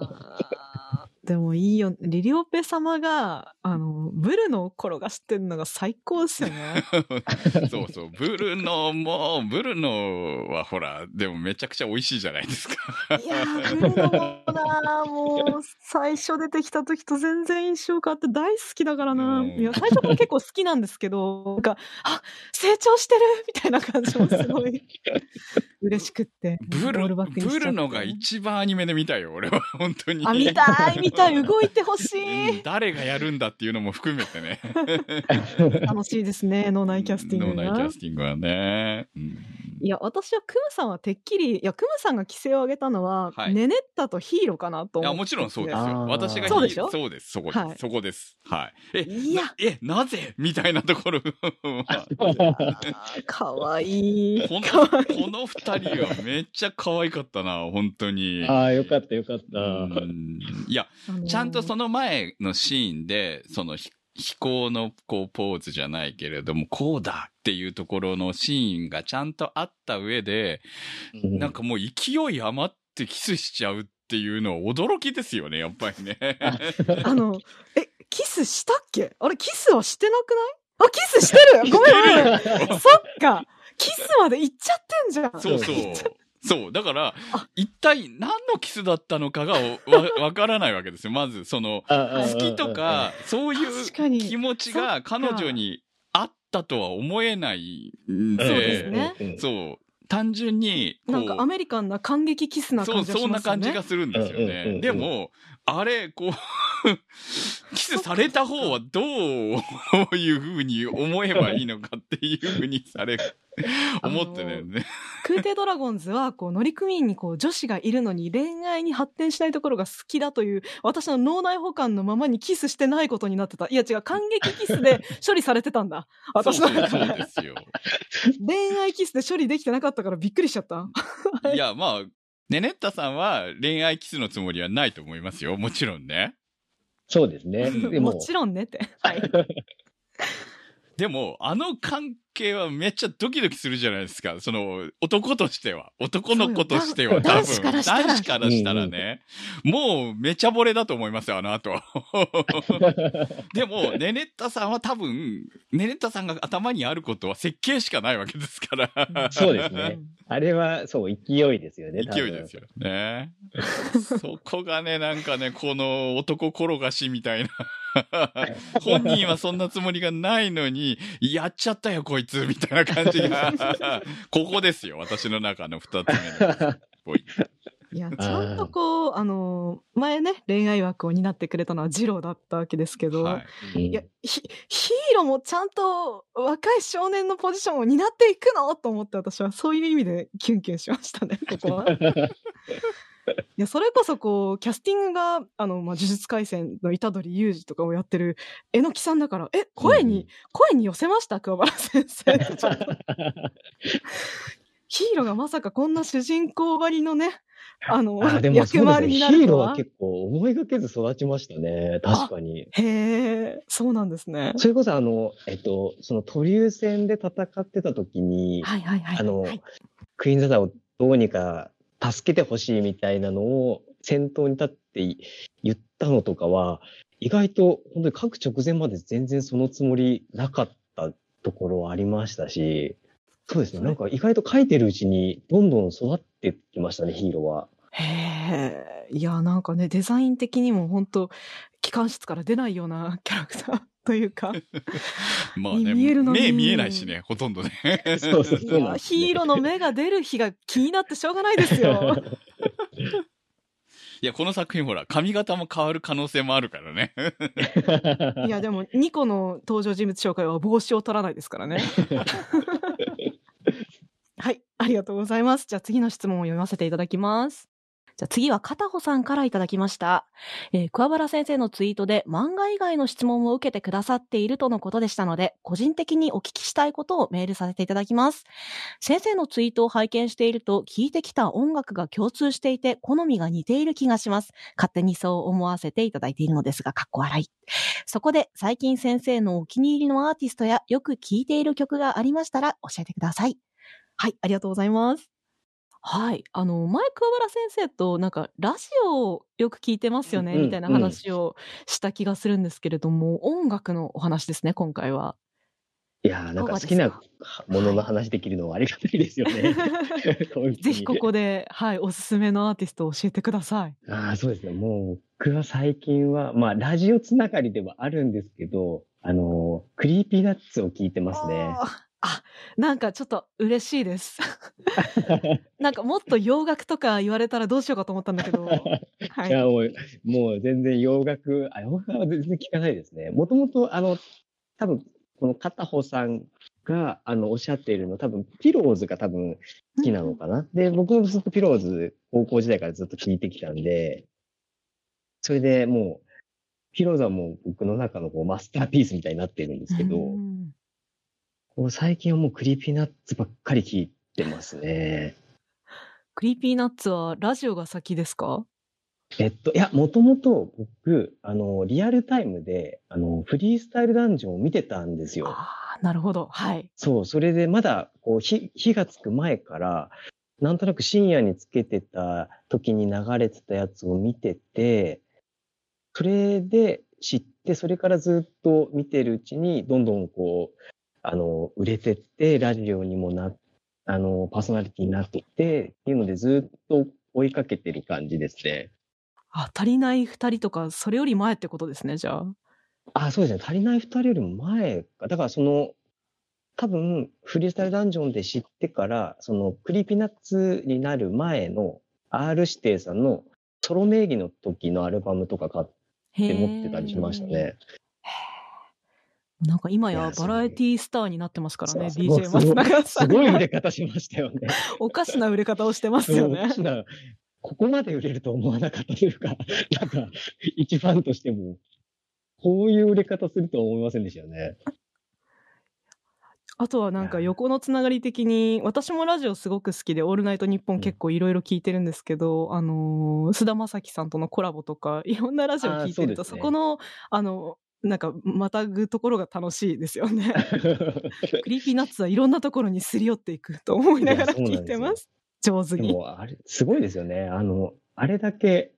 でもいいよ。リリオペ様が、あの、ブルの転がしてるのが最高ですよね。[laughs] そうそう。ブルノも、ブルノはほら、でもめちゃくちゃ美味しいじゃないですか。いやー、ブルノもなもう、最初出てきた時と全然印象変わって大好きだからな。うんいや、最初から結構好きなんですけど、なんか、あ、成長してるみたいな感じもすごい [laughs] 嬉しくって。ブル、ブルノが一番アニメで見たいよ、俺は。本当に。あ、見たい、見たい、動いてほしうんい。誰がやるんだっていうのも含めてね。[laughs] 楽しいですね、脳内キャスティングが。脳内キャスティングはね。うんいや、私はクムさんはてっきり、いや、クムさんが規制を上げたのは、はいネネッタとヒーローかなと思ってて。いや、もちろんそうですよ。私がそうでしょ？そうです。そこです。はいそこです。はい。え、いやなえ、なぜ？みたいなところは [laughs] かわいい。この、かわいい。この二人はめっちゃ可愛かったな、本当に。ああ、よかったよかった。うんいや、あのーちゃんとその前のシーンで、そのひ飛行のこうポーズじゃないけれども、こうだっていうところのシーンがちゃんとあった上で、うんなんかもう勢い余ってキスしちゃうっていうのは驚きですよね、やっぱりね。あの、[laughs] え、キスしたっけ？あれ、キスはしてなくない？あ、キスしてるごめんごめん。[laughs] そっか。キスまで行っちゃってんじゃん。そうそう。そう。だからあ、一体何のキスだったのかがわわからないわけですよ。まず、その、好好きとか、そういう気持ちが彼女にあったとは思えないんそうでねそう。単純に、こうなんかアメリカンな感激キスなそう、感じがしそんなますよね。感じがするんですようんうんうんうん。ねでも、あれ、こう、キスされた方はどういうふうに思えばいいのかっていうふうにされ、思ってね。空挺ドラゴンズは、こう、乗組員にこう、女子がいるのに恋愛に発展しないところが好きだという、私の脳内保管のままにキスしてないことになってた。いや違う、感激キスで処理されてたんだ。私の中で。ですよ。恋愛キスで処理できてなかったからびっくりしちゃった。いや、まあ、ねねったさんは恋愛キスのつもりはないと思いますよ。もちろんね。そうですね。でも、もちろんねって。はい。[laughs] でも、あの関係はめっちゃドキドキするじゃないですか。その、男としては。男の子としては多分。男子からしたら男子からしたらね。もう、めちゃボレだと思いますよ、あの後。[laughs] でも、ねねったさんは多分、ねねったさんが頭にあることは設計しかないわけですから。そうですね。あれは、そう、勢いですよね。勢いですよね。そこがね、なんかね、この男転がしみたいな。[laughs] 本人はそんなつもりがないのに、やっちゃったよ、こいつ、みたいな感じが。[laughs] ここですよ、私の中の二つ目のポイント。いや、ちゃんとこう、あの、前ね、恋愛枠を担ってくれたのはジローだったわけですけど、はい。うんいや、ヒヒーローもちゃんと若い少年のポジションを担っていくの？と思って私はそういう意味でキュンキュンしましたね、ここは。[laughs] いや、それこそこう、キャスティングが、あの、まあ、呪術廻戦の虎杖裕二とかをやってる、えのきさんだから、え、声に、声に寄せました？桑原先生。[laughs] ヒーローがまさかこんな主人公ばりのね、あの、あでも役回りになるヒーローは。結構思いがけず育ちましたね。確かに。へえ、そうなんですね。それこそあの、えっと、そのトリュー戦で戦ってた時に、はいはいはい。あの、はいクイーンザダをどうにか助けてほしいみたいなのを先頭に立って言ったのとかは、意外と本当に書く直前まで全然そのつもりなかったところはありましたし、そうですね。なんか意外と書いてるうちにどんどん育ってきましたね、ヒーローは。へえ。いや、なんかね、デザイン的にも本当機関室から出ないようなキャラクターというか。[laughs] まあね、見えるのに目見えないしね、ほとんどね。そうそういやそうねヒーローの目が出る日が気になってしょうがないですよ。[laughs] いや、この作品ほら、髪型も変わる可能性もあるからね。[laughs] いや、でも、2個の登場人物紹介は帽子を取らないですからね。はい、ありがとうございます。じゃあ次の質問を読ませていただきます。じゃあ次は片穂さんからいただきました。えー桑原先生のツイートで漫画以外の質問を受けてくださっているとのことでしたので、個人的にお聞きしたいことをメールさせていただきます。先生のツイートを拝見していると、聴いてきた音楽が共通していて、好みが似ている気がします。勝手にそう思わせていただいているのですが、かっこ笑い。そこで、最近先生のお気に入りのアーティストやよく聴いている曲がありましたら教えてください。はい、ありがとうございます。はい。あの、前、桑原先生と、なんか、ラジオをよく聞いてますよね、うんみたいな話をした気がするんですけれども、音楽のお話ですね、今回は。いやーなんか好きなものの話できるのはありがたいですよね。[laughs] [laughs] 本当にぜひここで、はい、おすすめのアーティストを教えてください。[laughs] ああ、そうですね。もう、僕は最近は、まあ、ラジオつながりではあるんですけど、あの、 Creepy Nuts を聞いてますね。あーあ、なんかちょっと嬉しいです。[laughs] なんかもっと洋楽とか言われたらどうしようかと思ったんだけど。[laughs] はいいや、もう、もう全然洋楽、あ、洋楽は全然聞かないですね。もともと、あの、多分、この片穂さんが、あの、おっしゃっているの、多分、ピローズが多分好きなのかな。で、僕もずっとピローズ、高校時代からずっと聞いてきたんで、それでもう、ピローズはもう僕の中のこうマスターピースみたいになってるんですけど、うんこう最近はもう Creepy Nuts ばっかり聞いてますね。 Creepy Nuts はラジオが先ですか？えっと、いや、もともと僕、あの、リアルタイムで、あの、フリースタイルダンジョンを見てたんですよ。ああ、なるほど。はい。そう、それでまだ、こう、火、火がつく前から、なんとなく深夜につけてた時に流れてたやつを見てて、それで知って、それからずっと見てるうちに、どんどんこう、あの、売れてって、ラジオにもな、あの、パーソナリティになってって、っていうのでずっと追いかけてる感じですね。あ、足りない二人とか、それより前ってことですね、じゃあ。あ、そうですね。足りない二人よりも前か。だからその、多分、フリースタイルダンジョンで知ってから、その、 Creepy Nuts になる前の R 指定さんのソロ名義の時のアルバムとか買って持ってたりしましたね。なんか今やバラエティスターになってますからね、DJ すごい松永さんすごい売れ方しましたよね。おかしな売れ方をしてますよねそうおか。しなここまで売れると思わなかったというか、なんか、一ファンとしても、こういう売れ方するとは思いませんでしたよね。あとはなんか横のつながり的に、私もラジオすごく好きで、オールナイトニッポン結構いろいろ聞いてるんですけど、あのー、菅田将暉さんとのコラボとか、いろんなラジオ聞いてると、そねそこの、あの、なんか、またぐところが楽しいですよね。[laughs] Creepy Nuts はいろんなところにすり寄っていくと思いながら聞いてます。上手に。あれ、すごいですよね。あの、あれだけ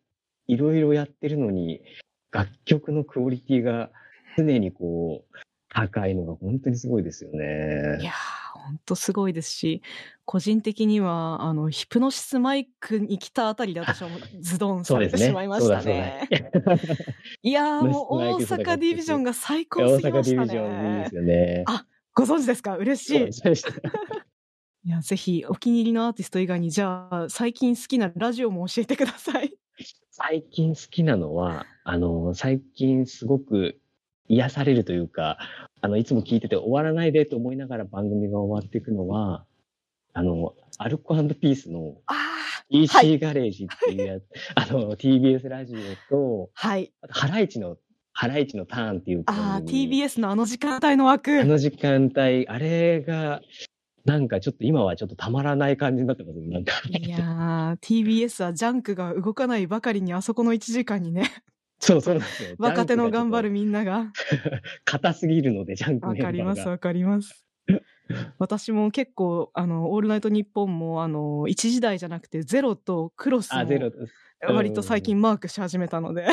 いろいろやってるのに、楽曲のクオリティが常にこう、高いのが本当にすごいですよいね。やー、ほんとすごいですし、個人的には、あの、ヒプノシスマイクに来たあたりで私はズドンされてしまいましたね。[laughs] いやー、もう大阪ディビジョンが最高大すぎました阪ディビジョンいいでねす。よね。あご存知ですか？嬉しい。いや、ぜひ、お気に入りのアーティスト以外に、じゃあ、最近好きなラジオも教えてください。最近好きなのは、あの、最近すごく癒されるというか、あの、いつも聞いてて終わらないでと思いながら番組が終わっていくのは、あの、アルコピースのああ、EC ガレージっていうやつ、[laughs] あの、TBS ラジオと、はい。あとハライチの、ハライチのターンっていうああ、TBS のあの時間帯の枠。あの時間帯、あれが、なんかちょっと今はちょっとたまらない感じになってますね、なんか。いやー、TBS はジャンクが動かないばかりに、あそこの1時間にね、そうそうなんですよ。[laughs] 若手の頑張るみんなが。[laughs] 硬すぎるので、ジャンクわ。かります、わかります。[laughs] 私も結構、あの、オールナイトニッポンも、あの、1時台じゃなくて、ゼロとクロスあ、ゼロも。割と最近マークし始めたので、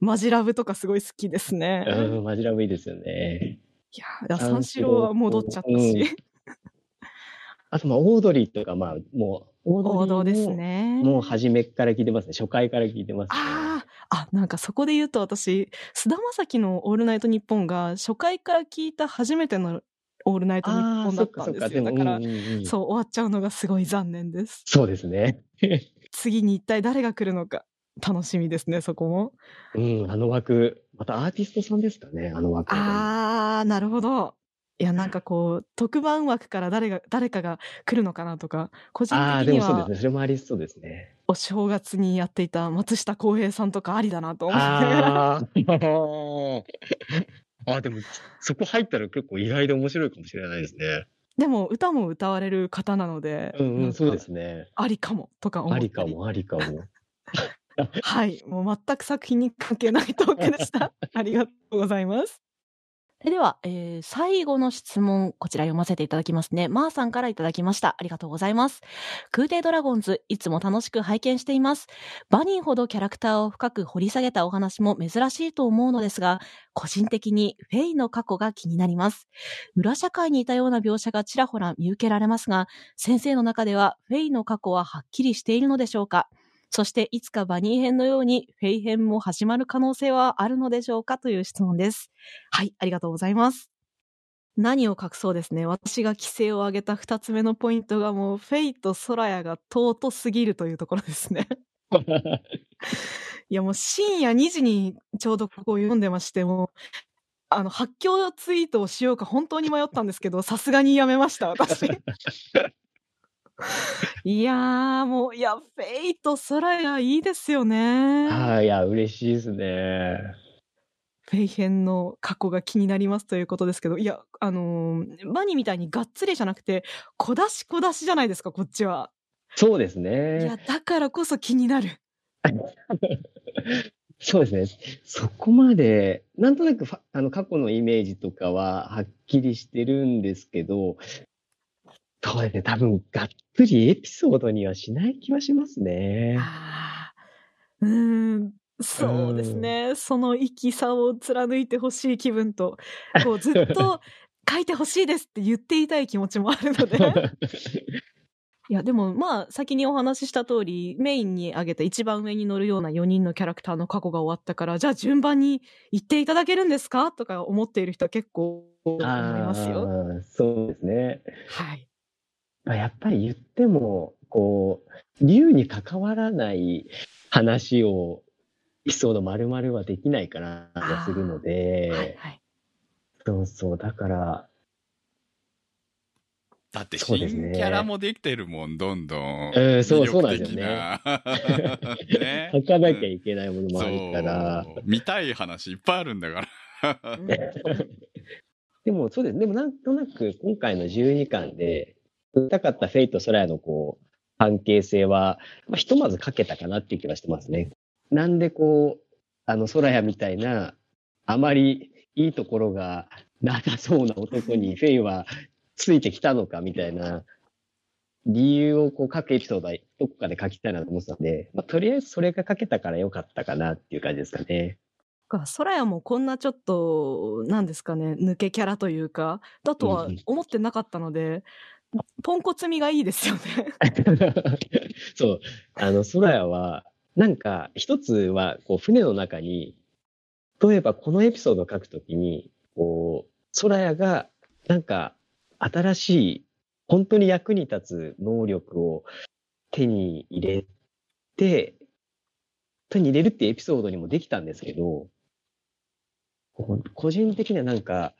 マジラブとかすごい好きですね。うん、マジラブいいですよね。いや、三四郎は戻っちゃったうんし、あと、まあ、オードリーとか、まあ、もう、王道ですね。もう初めから聞いてますね。初回から聞いてますね。あなんかそこで言うと私、菅田将暉のオールナイトニッポンが初回から聞いた初めてのオールナイトニッポンだったんですよ。だから、そう、終わっちゃうのがすごい残念です。そうですね。[laughs] 次に一体誰が来るのか、楽しみですね、そこも。うん、あの枠、またアーティストさんですかね、あの枠。あー、なるほど。いや、なんかこう、特番枠から誰が、誰かが来るのかなとか、個人的にはでもそうですね。それもありそうですね。お正月にやっていた松下洸平さんとかありだなと思いながら。あー [laughs] あ、でも、そこ入ったら結構意外で面白いかもしれないですね。でも歌も歌われる方なので、うんうん、そうですね。ありかもとか思ありかも、ありかも。[laughs] はい。もう全く作品に関係ないトークでした。[laughs] ありがとうございます。ででは、えー最後の質問、こちら読ませていただきますね。マーさんからいただきました。ありがとうございます。空挺ドラゴンズ、いつも楽しく拝見しています。バニーほどキャラクターを深く掘り下げたお話も珍しいと思うのですが、個人的にフェイの過去が気になります。裏社会にいたような描写がちらほら見受けられますが、先生の中ではフェイの過去ははっきりしているのでしょうか？そしていつかバニー編のようにフェイ編も始まる可能性はあるのでしょうかという質問です。はい、ありがとうございます。何を隠そうですね。私が規制を上げた二つ目のポイントがもうフェイとソラヤが尊すぎるというところですね。[laughs] いやもう深夜2時にちょうどここを読んでましても、あの発狂ツイートをしようか本当に迷ったんですけど、さすがにやめました、私。[laughs] いやーもう、いや、フェイとソラヤいいですよね。はい、いや、嬉しいですね。フェイ編の過去が気になりますということですけど、いや、あのーバニーみたいにがっつりじゃなくて、小出し小出しじゃないですか、こっちは。そうですいねや。、だからこそ気になる。[laughs] そうですね。そこまで、なんとなくあの過去のイメージとかははっきりしてるんですけど、そうですね。多分、がっつりエピソードにはしない気はしますね。あーうーん、そうですね。その生きさを貫いてほしい気分と、[laughs] こうずっと書いてほしいですって言っていたい気持ちもあるので。[laughs] いや、でもまあ、先にお話しした通り、メインに挙げた一番上に乗るような4人のキャラクターの過去が終わったから、じゃあ順番に言っていただけるんですかとか思っている人は結構思いますよ。そうですね。はい。まあ、やっぱり言っても、こう、竜に関わらない話を、エピソード丸々はできないかな、がするので、はい、はい。そうそう、だから、だってそうですね新キャラもできてるもん、どんどん。うんそうそうなんです的よね [laughs] ね書かなきゃいけないものもあるから、見たい話いっぱいあるんだから。う [laughs] んでもそうです。でもなんとなく今回の12巻で、見たかったフェイとソラヤのこう、関係性は、まあ、ひとまず書けたかなっていう気はしてますね。なんでこう、あの、ソラヤみたいな、あまりいいところがなさそうな男にフェイはついてきたのかみたいな、理由をこう書くエピソードはどこかで書きたいなと思ってたんで、まあ、とりあえずそれが書けたからよかったかなっていう感じですかね。か、ソラヤもこんなちょっと、なんですかね、抜けキャラというか、だとは思ってなかったので、ポンコツ味がいいですよね。[laughs] そう。あの、ソラヤは、なんか、一つは、こう、船の中に、例えばこのエピソードを書くときに、こう、ソラヤが、なんか、新しい、本当に役に立つ能力を手に入れて、手に入れるっていうエピソードにもできたんですけど、個人的にはなんか、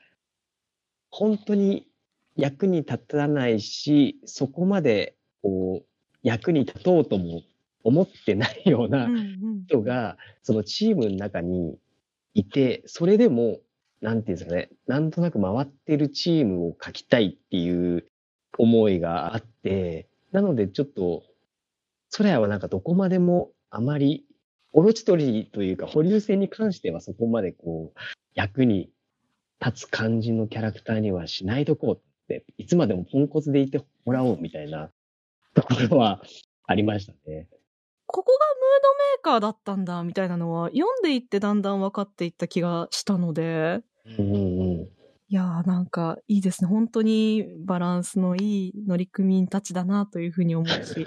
本当に役に立たないし、そこまで、こう、役に立とうとも思ってないような人が、そのチームの中にいて、それでも、なんていうんですかね、なんとなく回ってるチームを書きたいっていう思いがあって、なのでちょっと、ソラヤはなんかどこまでもあまり、オロチ取りというか保留戦に関してはそこまでこう、役に立つ感じのキャラクターにはしないとこうって、いつまでもポンコツでいてもらおうみたいなところはありましたね。ここがムードメーカーだったんだ、みたいなのは、読んでいってだんだん分かっていった気がしたので、うんうんうん。いやーなんかいいですね。本当にバランスのいい乗組員たちだなというふうに思うし。[laughs] い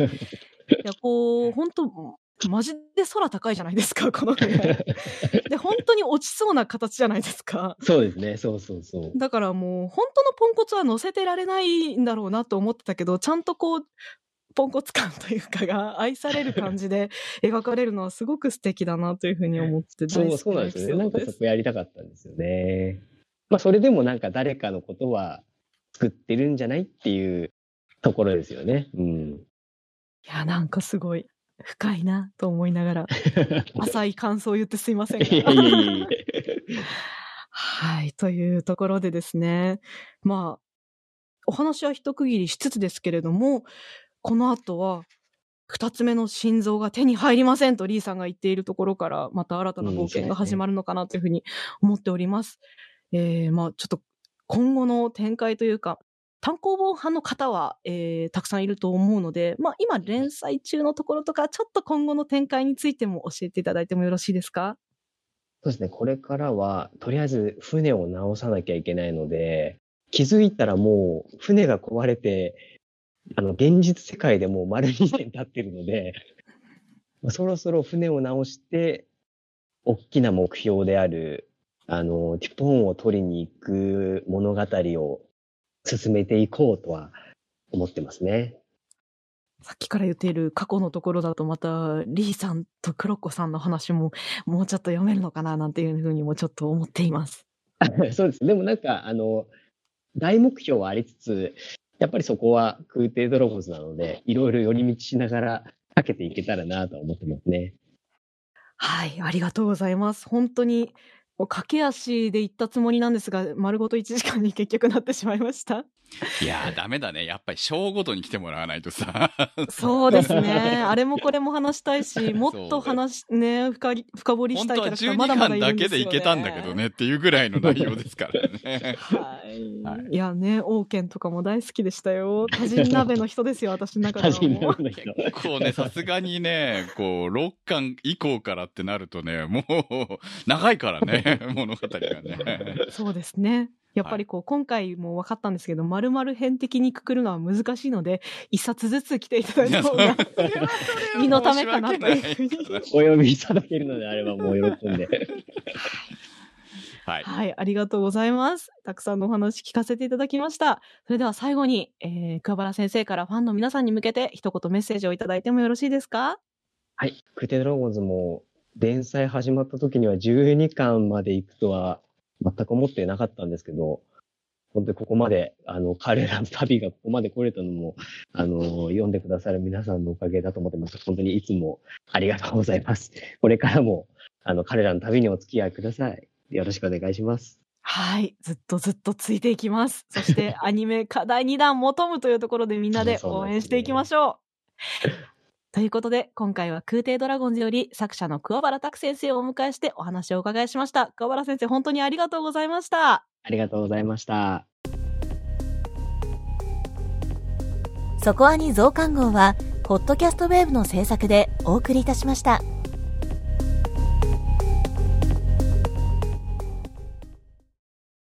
や、こう、本当マジで空高いじゃないですか、[laughs] この船。[laughs] で、本当に落ちそうな形じゃないですか。そうですね。そうそうそう。だからもう、本当のポンコツは乗せてられないんだろうなと思ってたけど、ちゃんとこう、ポンコツ感というかが愛される感じで [laughs] 描かれるのはすごく素敵だなというふうに思ってそう、大好きそうなんですよね。なんかそこやりたかったんですよね。まあ、それでもなんか誰かのことは作ってるんじゃないっていうところですよね。うん。いや、なんかすごい深いなと思いながら、[laughs] 浅い感想を言ってすいませんが。いやいやいや。はい、というところでですね、まあ、お話は一区切りしつつですけれども、この後は、二つ目の心臓が手に入りませんとリーさんが言っているところから、また新たな冒険が始まるのかなというふうに思っております。えー、まあ、ちょっと今後の展開というか、単行本派の方は、えー、たくさんいると思うので、まあ、今連載中のところとか、ちょっと今後の展開についても教えていただいてもよろしいですか？そうですね。これからは、とりあえず船を直さなきゃいけないので、気づいたらもう船が壊れて、あの、現実世界でもう丸2年経ってるので、[laughs] まあそろそろ船を直して、大きな目標である、あの、ティポンを取りに行く物語を進めていこうとは思ってますね。さっきから言っている過去のところだとまた、リーさんとクロッコさんの話ももうちょっと読めるのかななんていうふうにもちょっと思っています。[laughs] そうです。でもなんか、あの、大目標はありつつ、やっぱりそこは空挺ドラゴンズなので、いろいろ寄り道しながらかけていけたらなと思ってますね。はい、ありがとうございます。本当に、駆け足で行ったつもりなんですが、丸ごと1時間に結局なってしまいました。[laughs] いやー、[laughs] ダメだね。やっぱり章ごとに来てもらわないとさ。[laughs] そうですね。あれもこれも話したいし、もっと話、ね、深り深掘りしたい本当は12キャラクターまだまだ巻だけいるんですよ、ね。でいけたんだけどねっていうぐらいの内容ですからね。はい。、はいやね、王権とかも大好きでしたよ。多人鍋の人ですよ、私の中では。結構ね、さすがにね、こう、6巻以降からってなるとね、もう、長いからね、物語がね。そうですね。やっぱりこう、今回も分かったんですけど、丸々編的にくくるのは難しいので、一冊ずつ来ていただいた方が [laughs] 身のためかなというふうに。お呼びいただけるのであればもう喜んで。はい。はい、ありがとうございます。たくさんのお話聞かせていただきました。それでは最後に、えー、桑原先生からファンの皆さんに向けて一言メッセージをいただいてもよろしいですか？はい。空挺ドラゴンズも連載始まった時には12巻まで行くとは全く思ってなかったんですけど、本当にここまで、あの、彼らの旅がここまで来れたのも、あの、読んでくださる皆さんのおかげだと思ってます。本当にいつもありがとうございます。これからも、あの、彼らの旅にお付き合いください。よろしくお願いします。はい。ずっとずっとついていきます。そして、アニメ課題2弾求むというところでみんなで [laughs] 応援していきましょう。ということで、今回は空挺ドラゴンズより作者の桑原拓先生をお迎えしてお話をお伺いしました。桑原先生、本当にありがとうございました。ありがとうございました。そこアニ増刊号は、ポッドキャストウェーブの制作でお送りいたしました。